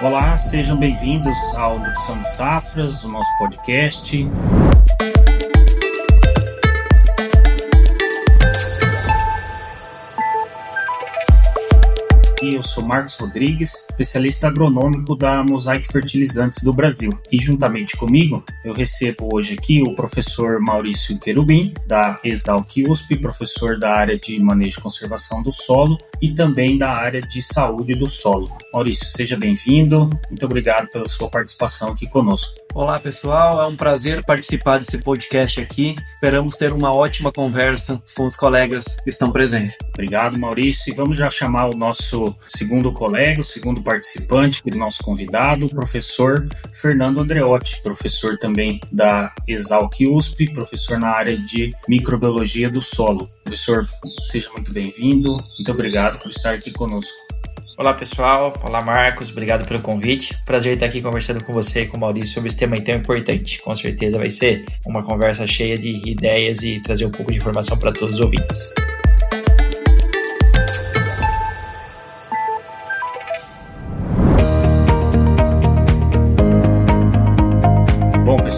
Olá, sejam bem-vindos ao Opção de Safras, o nosso podcast. Sou Marcos Rodrigues, especialista agronômico da Mosaic Fertilizantes do Brasil. E juntamente comigo, eu recebo hoje aqui o professor Maurício Querubim, da Exalc USP, professor da área de Manejo e Conservação do Solo e também da área de Saúde do Solo. Maurício, seja bem-vindo. Muito obrigado pela sua participação aqui conosco. Olá, pessoal. É um prazer participar desse podcast aqui. Esperamos ter uma ótima conversa com os colegas que estão presentes. Obrigado, Maurício. E vamos já chamar o nosso segundo colega, o segundo participante, do nosso convidado, o professor Fernando Andreotti, professor também da Exalc USP, professor na área de microbiologia do solo. Professor, seja muito bem-vindo. Muito obrigado por estar aqui conosco. Olá pessoal, olá Marcos, obrigado pelo convite. Prazer estar aqui conversando com você e com o Maurício sobre esse tema tão importante. Com certeza vai ser uma conversa cheia de ideias e trazer um pouco de informação para todos os ouvintes.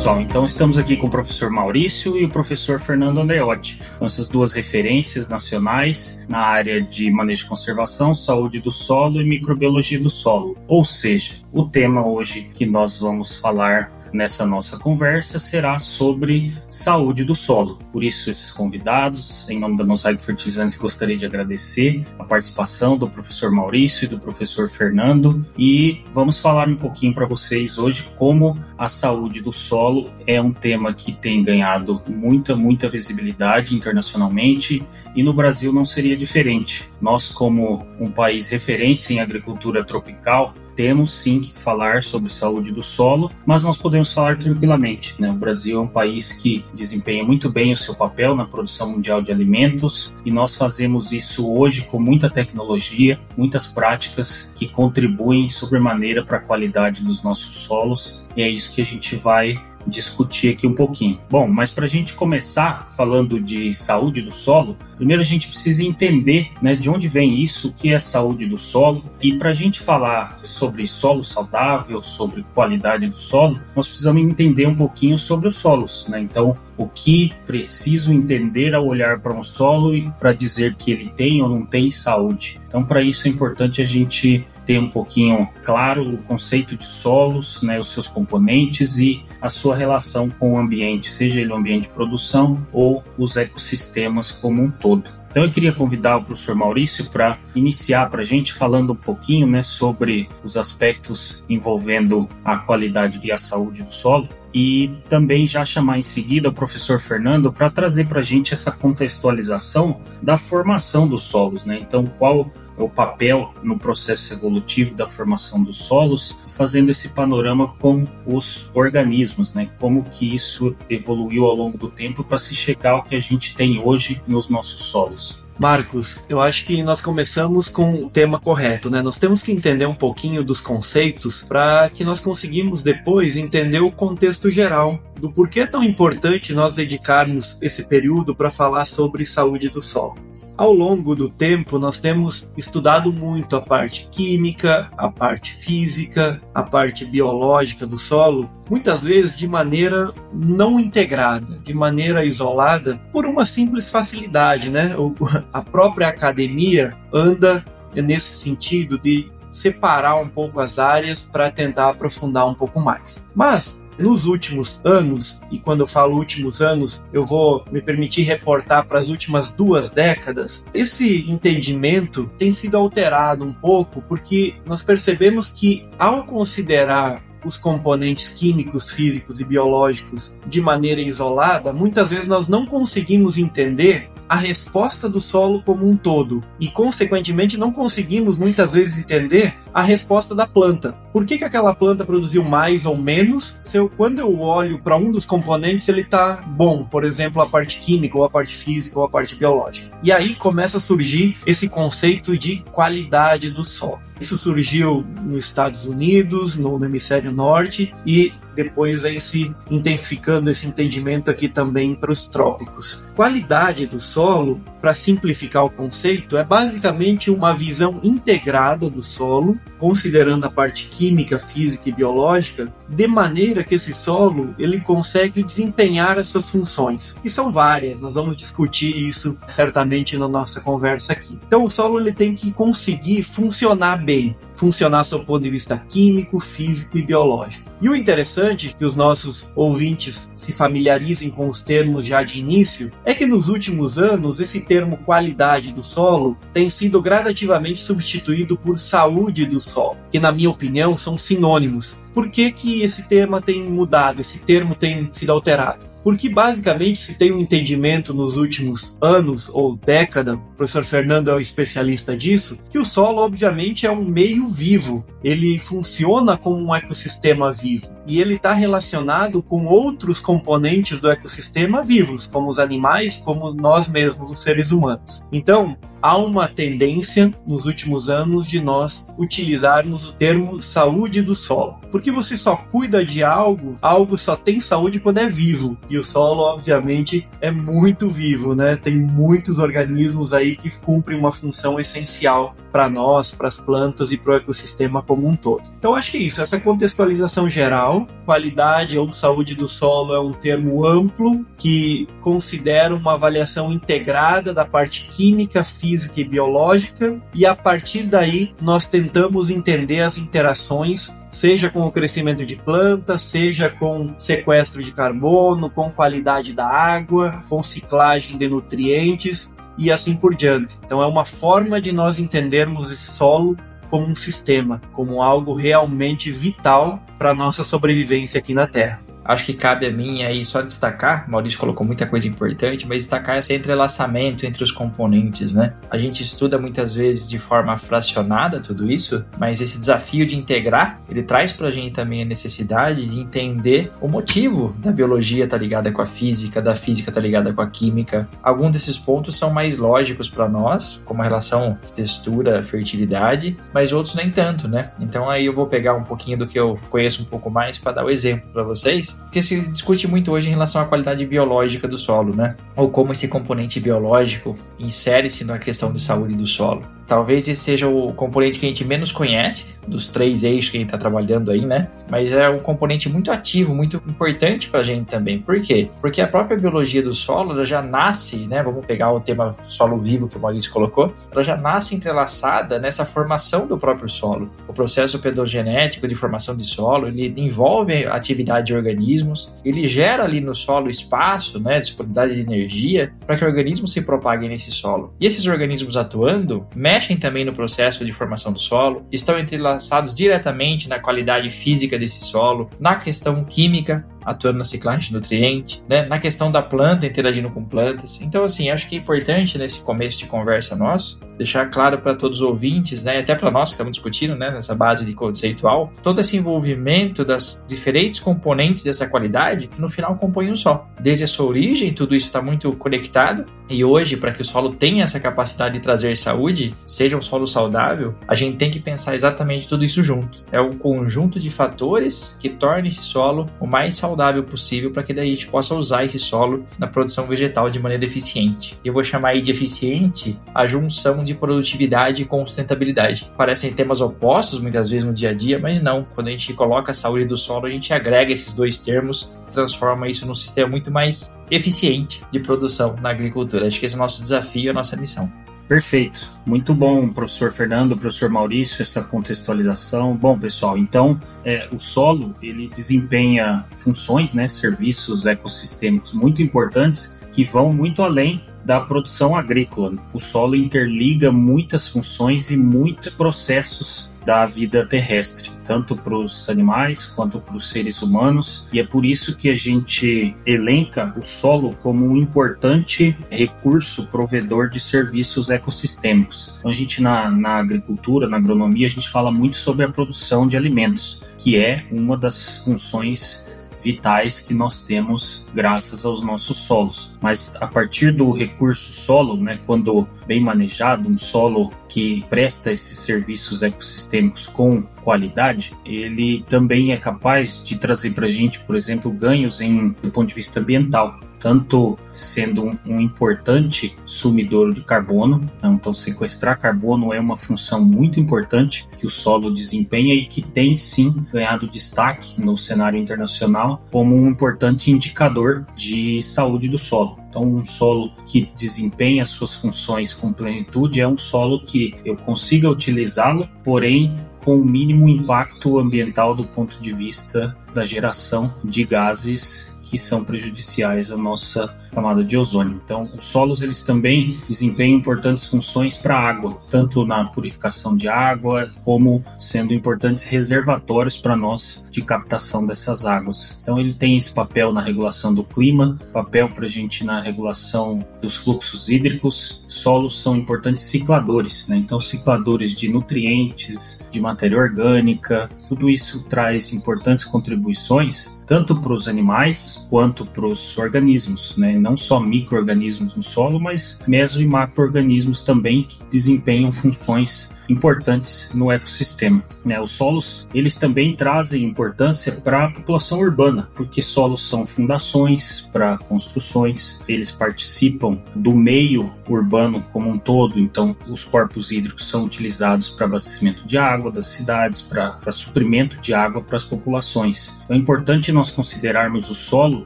pessoal, então estamos aqui com o professor Maurício e o professor Fernando Andreotti, essas duas referências nacionais na área de manejo de conservação, saúde do solo e microbiologia do solo. Ou seja, o tema hoje que nós vamos falar nessa nossa conversa será sobre saúde do solo. Por isso, esses convidados, em nome da Mosaico Fertilizantes, gostaria de agradecer a participação do professor Maurício e do professor Fernando e vamos falar um pouquinho para vocês hoje como a saúde do solo é um tema que tem ganhado muita, muita visibilidade internacionalmente e no Brasil não seria diferente. Nós, como um país referência em agricultura tropical, temos sim que falar sobre saúde do solo, mas nós podemos falar tranquilamente. Né? O Brasil é um país que desempenha muito bem o seu papel na produção mundial de alimentos e nós fazemos isso hoje com muita tecnologia, muitas práticas que contribuem sobremaneira para a qualidade dos nossos solos e é isso que a gente vai discutir aqui um pouquinho. Bom, mas para a gente começar falando de saúde do solo, primeiro a gente precisa entender né, de onde vem isso, o que é saúde do solo. E para a gente falar sobre solo saudável, sobre qualidade do solo, nós precisamos entender um pouquinho sobre os solos. Né? Então, o que preciso entender ao olhar para um solo e para dizer que ele tem ou não tem saúde. Então, para isso é importante a gente ter um pouquinho claro o conceito de solos, né, os seus componentes e a sua relação com o ambiente, seja ele o ambiente de produção ou os ecossistemas como um todo. Então eu queria convidar o professor Maurício para iniciar para a gente falando um pouquinho né, sobre os aspectos envolvendo a qualidade e a saúde do solo e também já chamar em seguida o professor Fernando para trazer para a gente essa contextualização da formação dos solos, né? Então, qual o papel no processo evolutivo da formação dos solos, fazendo esse panorama com os organismos, né? Como que isso evoluiu ao longo do tempo para se chegar ao que a gente tem hoje nos nossos solos. Marcos, eu acho que nós começamos com o tema correto, né? Nós temos que entender um pouquinho dos conceitos para que nós conseguimos depois entender o contexto geral do porquê é tão importante nós dedicarmos esse período para falar sobre saúde do solo. Ao longo do tempo, nós temos estudado muito a parte química, a parte física, a parte biológica do solo, muitas vezes de maneira não integrada, de maneira isolada, por uma simples facilidade, né? A própria academia anda nesse sentido de separar um pouco as áreas para tentar aprofundar um pouco mais. Mas nos últimos anos, e quando eu falo últimos anos, eu vou me permitir reportar para as últimas duas décadas, esse entendimento tem sido alterado um pouco porque nós percebemos que ao considerar os componentes químicos, físicos e biológicos de maneira isolada, muitas vezes nós não conseguimos entender a resposta do solo como um todo e, consequentemente, não conseguimos muitas vezes entender a resposta da planta. Por que, que aquela planta produziu mais ou menos? Se eu, quando eu olho para um dos componentes, ele está bom, por exemplo, a parte química, ou a parte física, ou a parte biológica. E aí começa a surgir esse conceito de qualidade do solo. Isso surgiu nos Estados Unidos, no hemisfério norte, e depois aí se intensificando esse entendimento aqui também para os trópicos. Qualidade do solo para simplificar o conceito, é basicamente uma visão integrada do solo, considerando a parte química, física e biológica, de maneira que esse solo ele consegue desempenhar as suas funções, que são várias. Nós vamos discutir isso certamente na nossa conversa aqui. Então, o solo ele tem que conseguir funcionar bem, funcionar sob o ponto de vista químico, físico e biológico. E o interessante que os nossos ouvintes se familiarizem com os termos já de início é que nos últimos anos esse termo qualidade do solo tem sido gradativamente substituído por saúde do solo, que na minha opinião são sinônimos. Por que, que esse tema tem mudado, esse termo tem sido alterado? Porque basicamente se tem um entendimento nos últimos anos ou década, professor Fernando é o especialista disso, que o solo obviamente é um meio vivo. Ele funciona como um ecossistema vivo e ele está relacionado com outros componentes do ecossistema vivos, como os animais, como nós mesmos, os seres humanos. Então, há uma tendência nos últimos anos de nós utilizarmos o termo saúde do solo. Porque você só cuida de algo, algo só tem saúde quando é vivo. E o solo, obviamente, é muito vivo, né? Tem muitos organismos aí que cumprem uma função essencial para nós, para as plantas e para o ecossistema como um todo. Então acho que é isso, essa contextualização geral, qualidade ou saúde do solo é um termo amplo que considera uma avaliação integrada da parte química, física e biológica, e a partir daí nós tentamos entender as interações seja com o crescimento de plantas, seja com sequestro de carbono, com qualidade da água, com ciclagem de nutrientes e assim por diante. Então é uma forma de nós entendermos esse solo como um sistema, como algo realmente vital para a nossa sobrevivência aqui na Terra. Acho que cabe a mim aí só destacar, Maurício colocou muita coisa importante, mas destacar esse entrelaçamento entre os componentes, né? A gente estuda muitas vezes de forma fracionada tudo isso, mas esse desafio de integrar, ele traz pra gente também a necessidade de entender o motivo da biologia tá ligada com a física, da física tá ligada com a química. Alguns desses pontos são mais lógicos para nós, como a relação textura, fertilidade, mas outros nem tanto, né? Então aí eu vou pegar um pouquinho do que eu conheço um pouco mais para dar o exemplo para vocês porque se discute muito hoje em relação à qualidade biológica do solo, né? Ou como esse componente biológico insere-se na questão de saúde do solo. Talvez esse seja o componente que a gente menos conhece, dos três eixos que a gente está trabalhando aí, né? Mas é um componente muito ativo, muito importante para a gente também. Por quê? Porque a própria biologia do solo ela já nasce, né? Vamos pegar o tema solo vivo que o Maurício colocou, ela já nasce entrelaçada nessa formação do próprio solo. O processo pedogenético de formação de solo, ele envolve atividade de organismos, ele gera ali no solo espaço, né? Disponibilidade de energia para que organismos se propaguem nesse solo. E esses organismos atuando, mexem mexem também no processo de formação do solo, estão entrelaçados diretamente na qualidade física desse solo, na questão química, atuando na ciclagem de nutriente, né? na questão da planta interagindo com plantas. Então, assim, acho que é importante nesse começo de conversa nosso deixar claro para todos os ouvintes, né? até para nós que estamos discutindo né? nessa base de conceitual, todo esse envolvimento das diferentes componentes dessa qualidade que no final compõem um só. Desde a sua origem, tudo isso está muito conectado e hoje, para que o solo tenha essa capacidade de trazer saúde, seja um solo saudável, a gente tem que pensar exatamente tudo isso junto. É um conjunto de fatores que torna esse solo o mais saudável saudável possível para que daí a gente possa usar esse solo na produção vegetal de maneira eficiente. Eu vou chamar aí de eficiente a junção de produtividade e sustentabilidade. Parecem temas opostos muitas vezes no dia a dia, mas não. Quando a gente coloca a saúde do solo, a gente agrega esses dois termos transforma isso num sistema muito mais eficiente de produção na agricultura. Acho que esse é o nosso desafio, a nossa missão. Perfeito. Muito bom, professor Fernando, professor Maurício, essa contextualização. Bom, pessoal, então é, o solo ele desempenha funções, né, serviços ecossistêmicos muito importantes que vão muito além da produção agrícola. O solo interliga muitas funções e muitos processos da vida terrestre, tanto para os animais quanto para os seres humanos, e é por isso que a gente elenca o solo como um importante recurso provedor de serviços ecossistêmicos. Então, a gente na, na agricultura, na agronomia, a gente fala muito sobre a produção de alimentos, que é uma das funções vitais que nós temos graças aos nossos solos. Mas a partir do recurso solo, né, quando bem manejado, um solo que presta esses serviços ecossistêmicos com qualidade, ele também é capaz de trazer para a gente, por exemplo, ganhos em, do ponto de vista ambiental. Tanto sendo um, importante sumidor de carbono, então, então sequestrar carbono é uma função muito importante que o solo desempenha e que tem sim ganhado destaque no cenário internacional como um importante indicador de saúde do solo. Então, um solo que desempenha suas funções com plenitude é um solo que eu consiga utilizá-lo, porém com o mínimo impacto ambiental do ponto de vista da geração de gases que são prejudiciais à nossa camada de ozônio. Então, os solos eles também desempenham importantes funções para a água, tanto na purificação de água como sendo importantes reservatórios para nós de captação dessas águas. Então, ele tem esse papel na regulação do clima, papel para a gente na regulação dos fluxos hídricos. Solos são importantes cicladores, né? Então, cicladores de nutrientes, de matéria orgânica, tudo isso traz importantes contribuições tanto para os animais quanto para os organismos, né? não só micro-organismos no solo, mas meso e macro-organismos também que desempenham funções importantes no ecossistema. Né? Os solos eles também trazem importância para a população urbana, porque solos são fundações para construções, eles participam do meio urbano como um todo, então os corpos hídricos são utilizados para abastecimento de água das cidades, para suprimento de água para as populações. Então, é importante nós considerarmos o solo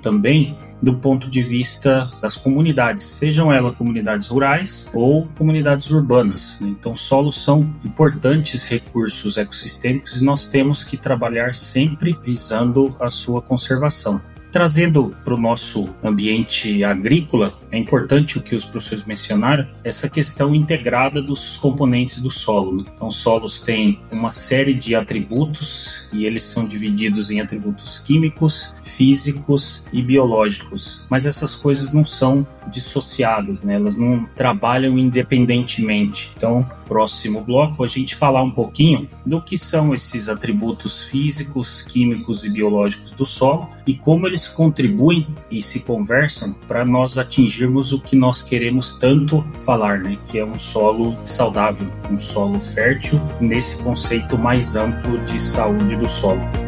também do ponto de vista das comunidades, sejam elas comunidades rurais ou comunidades urbanas. Né? Então, solos são importantes recursos ecossistêmicos e nós temos que trabalhar sempre visando a sua conservação. Trazendo para o nosso ambiente agrícola, é importante o que os professores mencionaram, essa questão integrada dos componentes do solo. Né? Então, solos têm uma série de atributos e eles são divididos em atributos químicos, físicos e biológicos. Mas essas coisas não são dissociadas, né? elas não trabalham independentemente. Então, próximo bloco, a gente falar um pouquinho do que são esses atributos físicos, químicos e biológicos do solo e como eles contribuem e se conversam para nós atingirmos o que nós queremos tanto falar, né? Que é um solo saudável, um solo fértil, nesse conceito mais amplo de saúde do solo.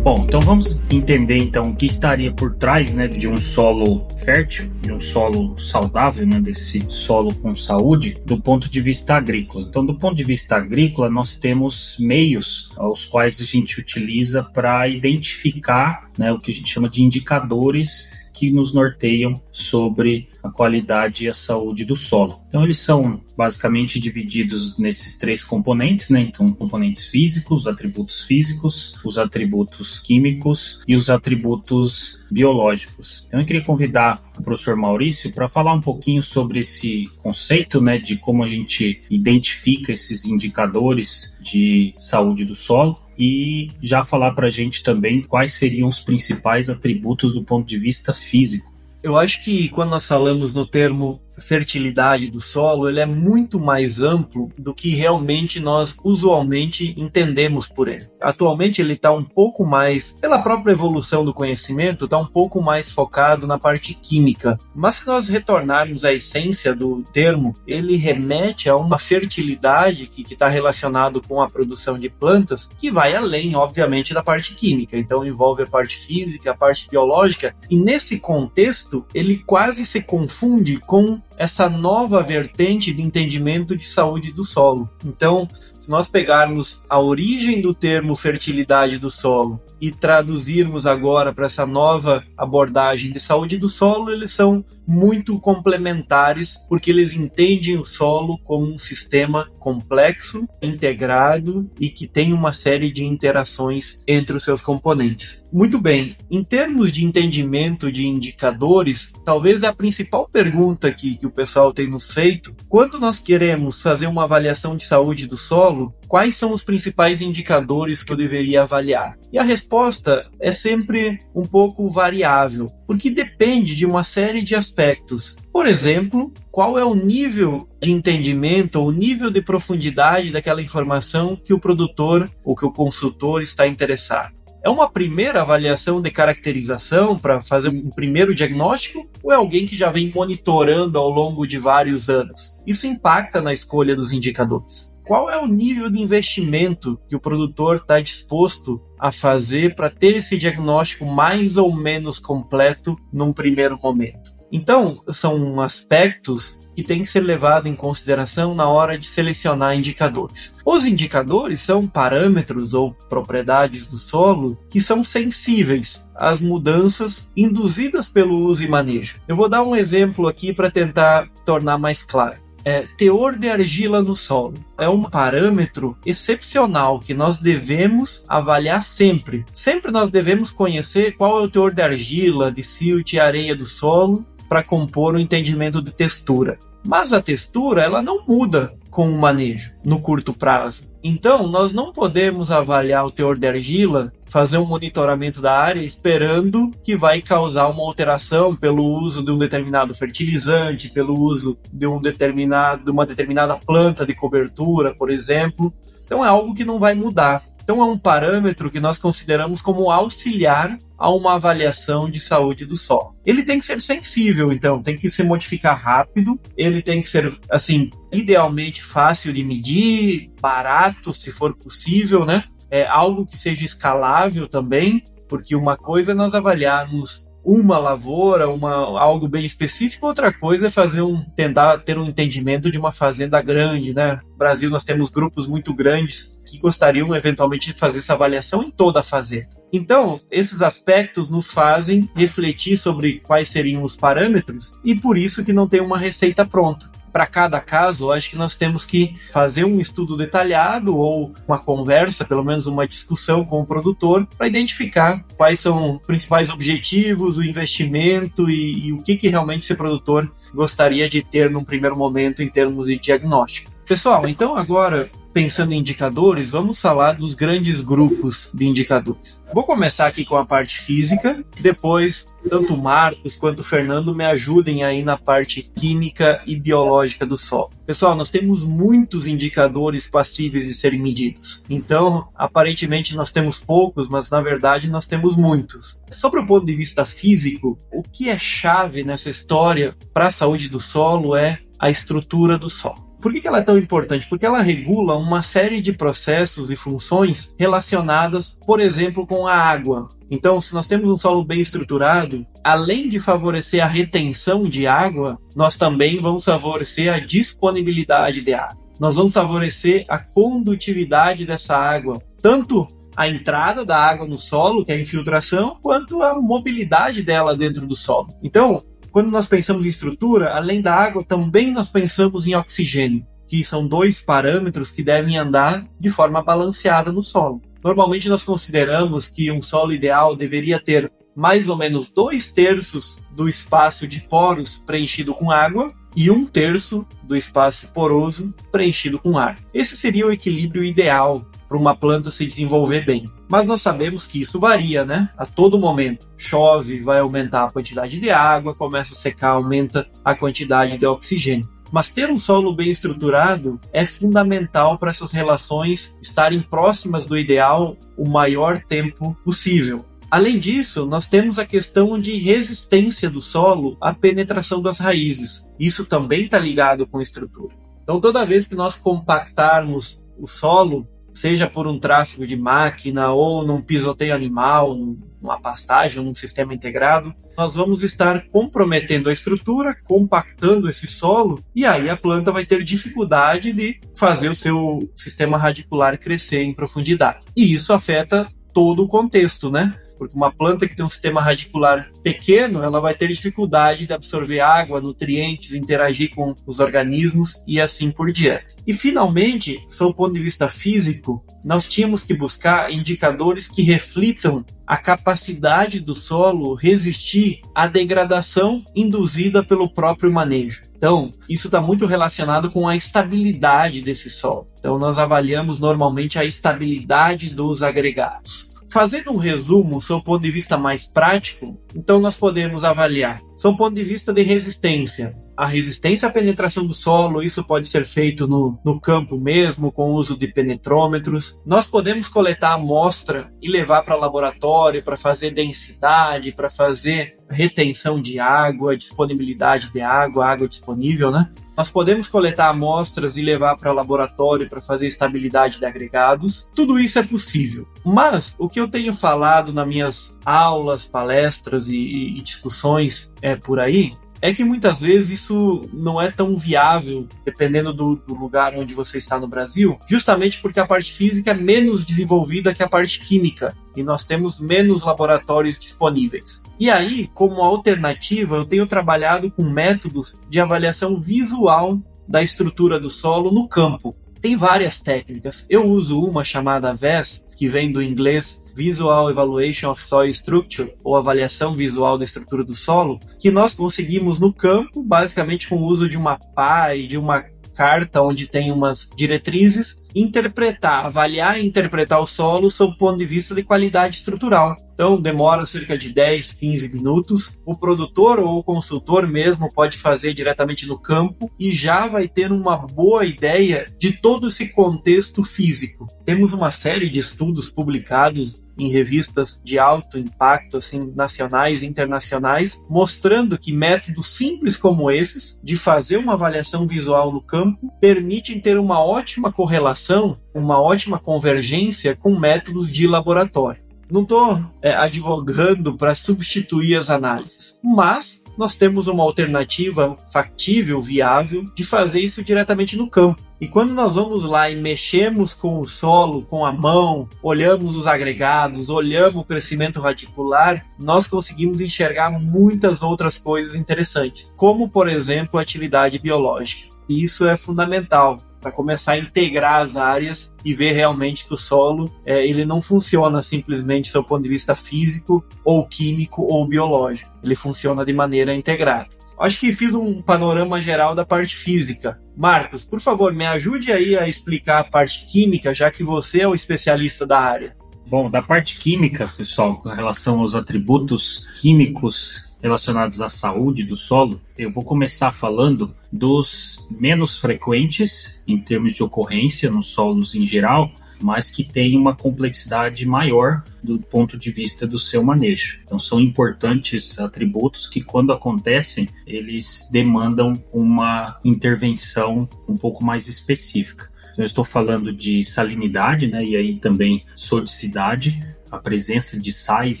Bom, então vamos entender então o que estaria por trás né, de um solo fértil, de um solo saudável, né, desse solo com saúde, do ponto de vista agrícola. Então, do ponto de vista agrícola, nós temos meios aos quais a gente utiliza para identificar né, o que a gente chama de indicadores que nos norteiam sobre a qualidade e a saúde do solo. Então, eles são basicamente divididos nesses três componentes, né? Então, componentes físicos, atributos físicos, os atributos químicos e os atributos biológicos. Então, eu queria convidar o professor Maurício para falar um pouquinho sobre esse conceito, né, de como a gente identifica esses indicadores de saúde do solo e já falar para a gente também quais seriam os principais atributos do ponto de vista físico. Eu acho que quando nós falamos no termo fertilidade do solo, ele é muito mais amplo do que realmente nós usualmente entendemos por ele. Atualmente ele está um pouco mais, pela própria evolução do conhecimento, está um pouco mais focado na parte química. Mas se nós retornarmos à essência do termo, ele remete a uma fertilidade que está relacionado com a produção de plantas, que vai além, obviamente, da parte química. Então envolve a parte física, a parte biológica, e nesse contexto ele quase se confunde com essa nova vertente de entendimento de saúde do solo. Então, se nós pegarmos a origem do termo fertilidade do solo e traduzirmos agora para essa nova abordagem de saúde do solo, eles são muito complementares, porque eles entendem o solo como um sistema complexo, integrado e que tem uma série de interações entre os seus componentes. Muito bem, em termos de entendimento de indicadores, talvez a principal pergunta que, que o pessoal tem nos feito, quando nós queremos fazer uma avaliação de saúde do solo, quais são os principais indicadores que eu deveria avaliar? E a resposta é sempre um pouco variável, porque depende de uma série de aspectos. Por exemplo, qual é o nível de entendimento ou nível de profundidade daquela informação que o produtor ou que o consultor está interessado? É uma primeira avaliação de caracterização para fazer um primeiro diagnóstico ou é alguém que já vem monitorando ao longo de vários anos? Isso impacta na escolha dos indicadores. Qual é o nível de investimento que o produtor está disposto a fazer para ter esse diagnóstico mais ou menos completo num primeiro momento. Então, são aspectos que têm que ser levados em consideração na hora de selecionar indicadores. Os indicadores são parâmetros ou propriedades do solo que são sensíveis às mudanças induzidas pelo uso e manejo. Eu vou dar um exemplo aqui para tentar tornar mais claro. É, teor de argila no solo é um parâmetro excepcional que nós devemos avaliar sempre. Sempre nós devemos conhecer qual é o teor de argila, de silt e areia do solo para compor o um entendimento de textura. Mas a textura ela não muda com o manejo no curto prazo. Então, nós não podemos avaliar o teor de argila, fazer um monitoramento da área esperando que vai causar uma alteração pelo uso de um determinado fertilizante, pelo uso de um determinado de uma determinada planta de cobertura, por exemplo. Então é algo que não vai mudar. Então é um parâmetro que nós consideramos como auxiliar a uma avaliação de saúde do solo. Ele tem que ser sensível, então, tem que se modificar rápido, ele tem que ser, assim, idealmente fácil de medir, barato, se for possível, né? É algo que seja escalável também, porque uma coisa é nós avaliarmos uma lavoura, uma, algo bem específico, outra coisa é fazer um tentar ter um entendimento de uma fazenda grande, né? No Brasil nós temos grupos muito grandes que gostariam eventualmente de fazer essa avaliação em toda a fazenda. Então, esses aspectos nos fazem refletir sobre quais seriam os parâmetros e por isso que não tem uma receita pronta para cada caso, acho que nós temos que fazer um estudo detalhado ou uma conversa, pelo menos uma discussão com o produtor, para identificar quais são os principais objetivos, o investimento e, e o que, que realmente esse produtor gostaria de ter num primeiro momento em termos de diagnóstico. Pessoal, então agora pensando em indicadores, vamos falar dos grandes grupos de indicadores. Vou começar aqui com a parte física, depois tanto o Marcos quanto o Fernando me ajudem aí na parte química e biológica do solo. Pessoal, nós temos muitos indicadores passíveis de serem medidos. Então, aparentemente nós temos poucos, mas na verdade nós temos muitos. Sobre o ponto de vista físico, o que é chave nessa história para a saúde do solo é a estrutura do solo. Por que, que ela é tão importante? Porque ela regula uma série de processos e funções relacionadas, por exemplo, com a água. Então, se nós temos um solo bem estruturado, além de favorecer a retenção de água, nós também vamos favorecer a disponibilidade de água. Nós vamos favorecer a condutividade dessa água, tanto a entrada da água no solo, que é a infiltração, quanto a mobilidade dela dentro do solo. Então, quando nós pensamos em estrutura, além da água, também nós pensamos em oxigênio, que são dois parâmetros que devem andar de forma balanceada no solo. Normalmente nós consideramos que um solo ideal deveria ter mais ou menos dois terços do espaço de poros preenchido com água e um terço do espaço poroso preenchido com ar. Esse seria o equilíbrio ideal para uma planta se desenvolver bem. Mas nós sabemos que isso varia, né? A todo momento. Chove, vai aumentar a quantidade de água, começa a secar, aumenta a quantidade de oxigênio. Mas ter um solo bem estruturado é fundamental para essas relações estarem próximas do ideal o maior tempo possível. Além disso, nós temos a questão de resistência do solo à penetração das raízes. Isso também está ligado com estrutura. Então, toda vez que nós compactarmos o solo, seja por um tráfego de máquina ou num pisoteio animal, numa pastagem, num sistema integrado, nós vamos estar comprometendo a estrutura, compactando esse solo, e aí a planta vai ter dificuldade de fazer o seu sistema radicular crescer em profundidade. E isso afeta todo o contexto, né? Porque uma planta que tem um sistema radicular pequeno, ela vai ter dificuldade de absorver água, nutrientes, interagir com os organismos e assim por diante. E finalmente, sob o ponto de vista físico, nós tínhamos que buscar indicadores que reflitam a capacidade do solo resistir à degradação induzida pelo próprio manejo. Então, isso está muito relacionado com a estabilidade desse solo. Então, nós avaliamos normalmente a estabilidade dos agregados. Fazendo um resumo, sob o ponto de vista mais prático, então nós podemos avaliar, sob o ponto de vista de resistência, a resistência à penetração do solo, isso pode ser feito no, no campo mesmo, com o uso de penetrômetros. Nós podemos coletar amostra e levar para laboratório para fazer densidade, para fazer retenção de água, disponibilidade de água, água disponível, né? Nós podemos coletar amostras e levar para laboratório para fazer estabilidade de agregados. Tudo isso é possível. Mas o que eu tenho falado nas minhas aulas, palestras e, e discussões é por aí é que muitas vezes isso não é tão viável, dependendo do, do, lugar onde você está no Brasil, justamente porque a parte física é menos desenvolvida que a parte química e nós temos menos laboratórios disponíveis. E aí, como alternativa, eu tenho trabalhado com métodos de avaliação visual da estrutura do solo no campo. Tem várias técnicas. Eu uso uma chamada VES, que vem do inglês Visual Evaluation of Soil Structure, ou avaliação visual da estrutura do solo, que nós conseguimos no campo, basicamente com o uso de uma pá e de uma carta onde tem umas diretrizes, interpretar, avaliar e interpretar o solo sob o ponto de vista de qualidade estrutural. Então demora cerca de 10, 15 minutos. O produtor ou o consultor mesmo pode fazer diretamente no campo e já vai ter uma boa ideia de todo esse contexto físico. Temos uma série de estudos publicados em revistas de alto impacto, assim, nacionais e internacionais, mostrando que métodos simples como esses, de fazer uma avaliação visual no campo, permitem ter uma ótima correlação, uma ótima convergência com métodos de laboratório. Não estou é, advogando para substituir as análises, mas nós temos uma alternativa factível, viável, de fazer isso diretamente no campo. E quando nós vamos lá e mexemos com o solo, com a mão, olhamos os agregados, olhamos o crescimento radicular, nós conseguimos enxergar muitas outras coisas interessantes, como por exemplo a atividade biológica. E isso é fundamental para começar a integrar as áreas e ver realmente que o solo é, ele não funciona simplesmente do ponto de vista físico ou químico ou biológico. Ele funciona de maneira integrada. Acho que fiz um panorama geral da parte física. Marcos, por favor, me ajude aí a explicar a parte química, já que você é o especialista da área. Bom, da parte química, pessoal, com relação aos atributos químicos relacionados à saúde do solo, eu vou começar falando dos menos frequentes em termos de ocorrência nos solos em geral, mas que tem uma complexidade maior do ponto de vista do seu manejo. Então são importantes atributos que quando acontecem, eles demandam uma intervenção um pouco mais específica. Então, eu estou falando de salinidade, né, e aí também sodicidade, a presença de sais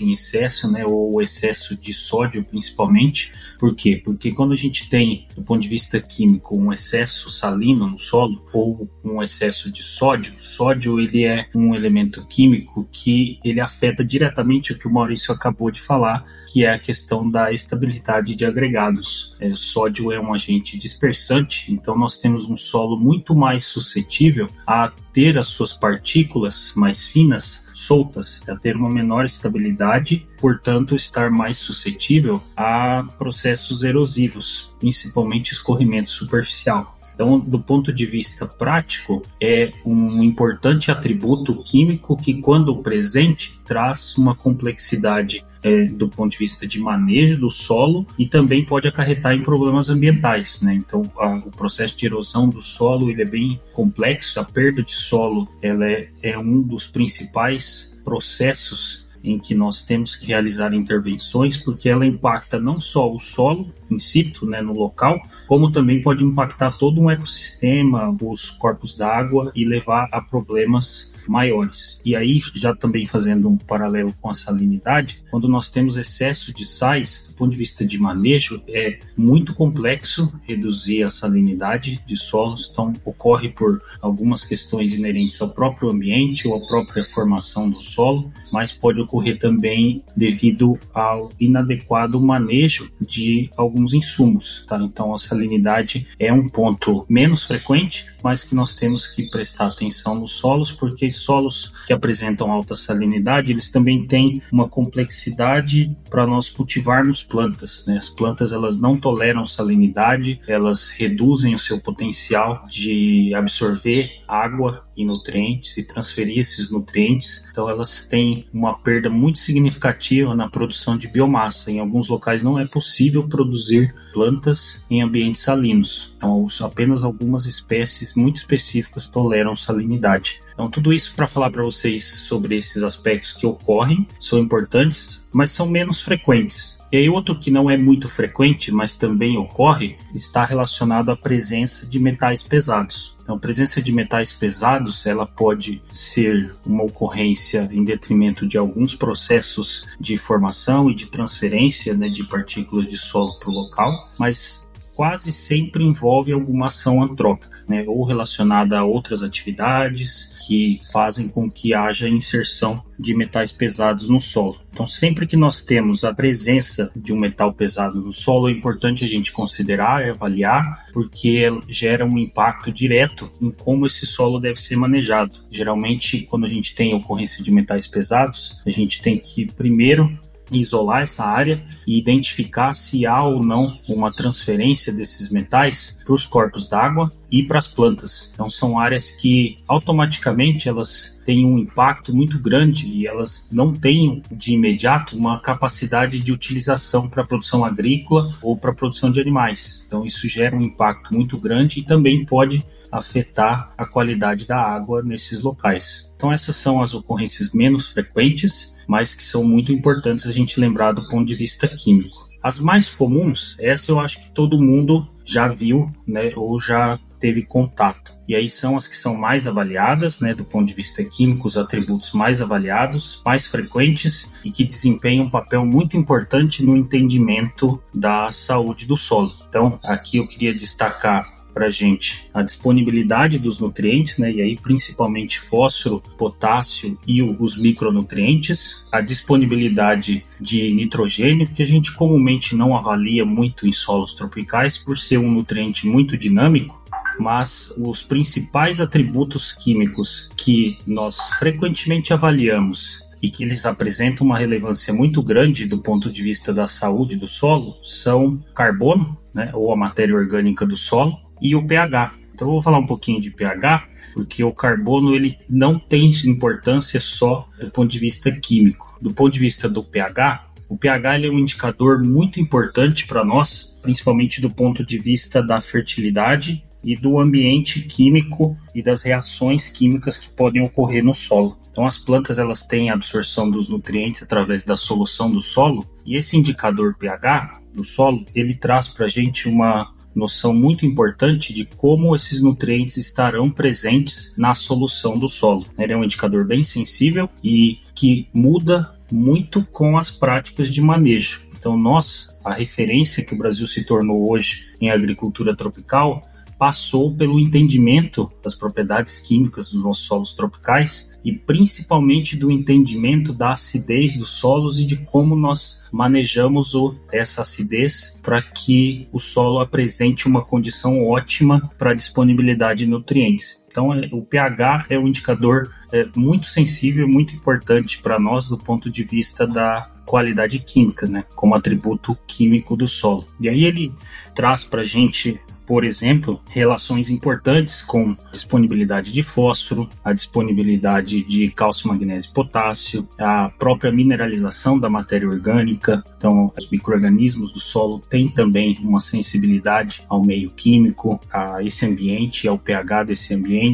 em excesso, né, ou o excesso de sódio principalmente. Por quê? Porque quando a gente tem, do ponto de vista químico, um excesso salino no solo ou um excesso de sódio, sódio ele é um elemento químico que ele afeta diretamente o que o Maurício acabou de falar, que é a questão da estabilidade de agregados. É, sódio é um agente dispersante, então nós temos um solo muito mais suscetível a ter as suas partículas mais finas soltas, a ter uma menor estabilidade, portanto estar mais suscetível a processos erosivos, principalmente escorrimento superficial. Então, do ponto de vista prático, é um importante atributo químico que, quando presente, traz uma complexidade é, do ponto de vista de manejo do solo e também pode acarretar em problemas ambientais. Né? Então, a, o processo de erosão do solo ele é bem complexo. A perda de solo ela é, é um dos principais processos em que nós temos que realizar intervenções, porque ela impacta não só o solo in situ, né, no local, como também pode impactar todo um ecossistema, os corpos d'água e levar a problemas maiores. E aí, já também fazendo um paralelo com a salinidade, quando nós temos excesso de sais, do ponto de vista de manejo, é muito complexo reduzir a salinidade de solos, então ocorre por algumas questões inerentes ao próprio ambiente ou à própria formação do solo, mas pode ocorrer também devido ao inadequado manejo de alguns insumos, tá? Então a salinidade é um ponto menos frequente, mas que nós temos que prestar atenção nos solos porque porque solos que apresentam alta salinidade, eles também têm uma complexidade para nós cultivarmos plantas. Né? As plantas elas não toleram salinidade, elas reduzem o seu potencial de absorver água e nutrientes e transferir esses nutrientes. Então elas têm uma perda muito significativa na produção de biomassa. Em alguns locais não é possível produzir plantas em ambientes salinos. Então apenas algumas espécies muito específicas toleram salinidade. Então, tudo isso para falar para vocês sobre esses aspectos que ocorrem, são importantes, mas são menos frequentes. E aí, outro que não é muito frequente, mas também ocorre, está relacionado à presença de metais pesados. Então, a presença de metais pesados, ela pode ser uma ocorrência em detrimento de alguns processos de formação e de transferência né, de partículas de solo para o local, mas quase sempre envolve alguma ação antrópica, né, ou relacionada a outras atividades que fazem com que haja inserção de metais pesados no solo. Então, sempre que nós temos a presença de um metal pesado no solo, é importante a gente considerar e avaliar, porque gera um impacto direto em como esse solo deve ser manejado. Geralmente, quando a gente tem ocorrência de metais pesados, a gente tem que primeiro isolar essa área e identificar se há ou não uma transferência desses metais para os corpos d'água e para as plantas. Então são áreas que automaticamente elas têm um impacto muito grande e elas não têm de imediato uma capacidade de utilização para produção agrícola ou para produção de animais. Então isso gera um impacto muito grande e também pode afetar a qualidade da água nesses locais. Então essas são as ocorrências menos frequentes mas que são muito importantes a gente lembrar do ponto de vista químico. As mais comuns, essa eu acho que todo mundo já viu, né, ou já teve contato. E aí são as que são mais avaliadas, né, do ponto de vista químico, os atributos mais avaliados, mais frequentes e que desempenham um papel muito importante no entendimento da saúde do solo. Então, aqui eu queria destacar para a gente a disponibilidade dos nutrientes, né, e aí principalmente fósforo, potássio e os micronutrientes, a disponibilidade de nitrogênio, que a gente comumente não avalia muito em solos tropicais por ser um nutriente muito dinâmico, mas os principais atributos químicos que nós frequentemente avaliamos e que eles apresentam uma relevância muito grande do ponto de vista da saúde do solo são carbono, né, ou a matéria orgânica do solo, e o pH. Então eu vou falar um pouquinho de pH, porque o carbono ele não tem importância só do ponto de vista químico. Do ponto de vista do pH, o pH é um indicador muito importante para nós, principalmente do ponto de vista da fertilidade e do ambiente químico e das reações químicas que podem ocorrer no solo. Então as plantas elas têm absorção dos nutrientes através da solução do solo e esse indicador pH do solo ele traz para a gente uma noção muito importante de como esses nutrientes estarão presentes na solução do solo. Ele é um indicador bem sensível e que muda muito com as práticas de manejo. Então, nós, a referência que o Brasil se tornou hoje em agricultura tropical, passou pelo entendimento das propriedades químicas dos nossos solos tropicais e principalmente do entendimento da acidez dos solos e de como nós manejamos essa acidez para que o solo apresente uma condição ótima para disponibilidade de nutrientes. Então, é, o pH é um indicador é, muito sensível, muito importante para nós do ponto de vista da qualidade química, né, como atributo químico do solo. E aí ele traz para a gente por exemplo, relações importantes com disponibilidade de fósforo, a disponibilidade de cálcio, magnésio e potássio, a própria mineralização da matéria orgânica. Então, os micro-organismos do solo têm também uma sensibilidade ao meio químico, a esse ambiente, ao pH desse ambiente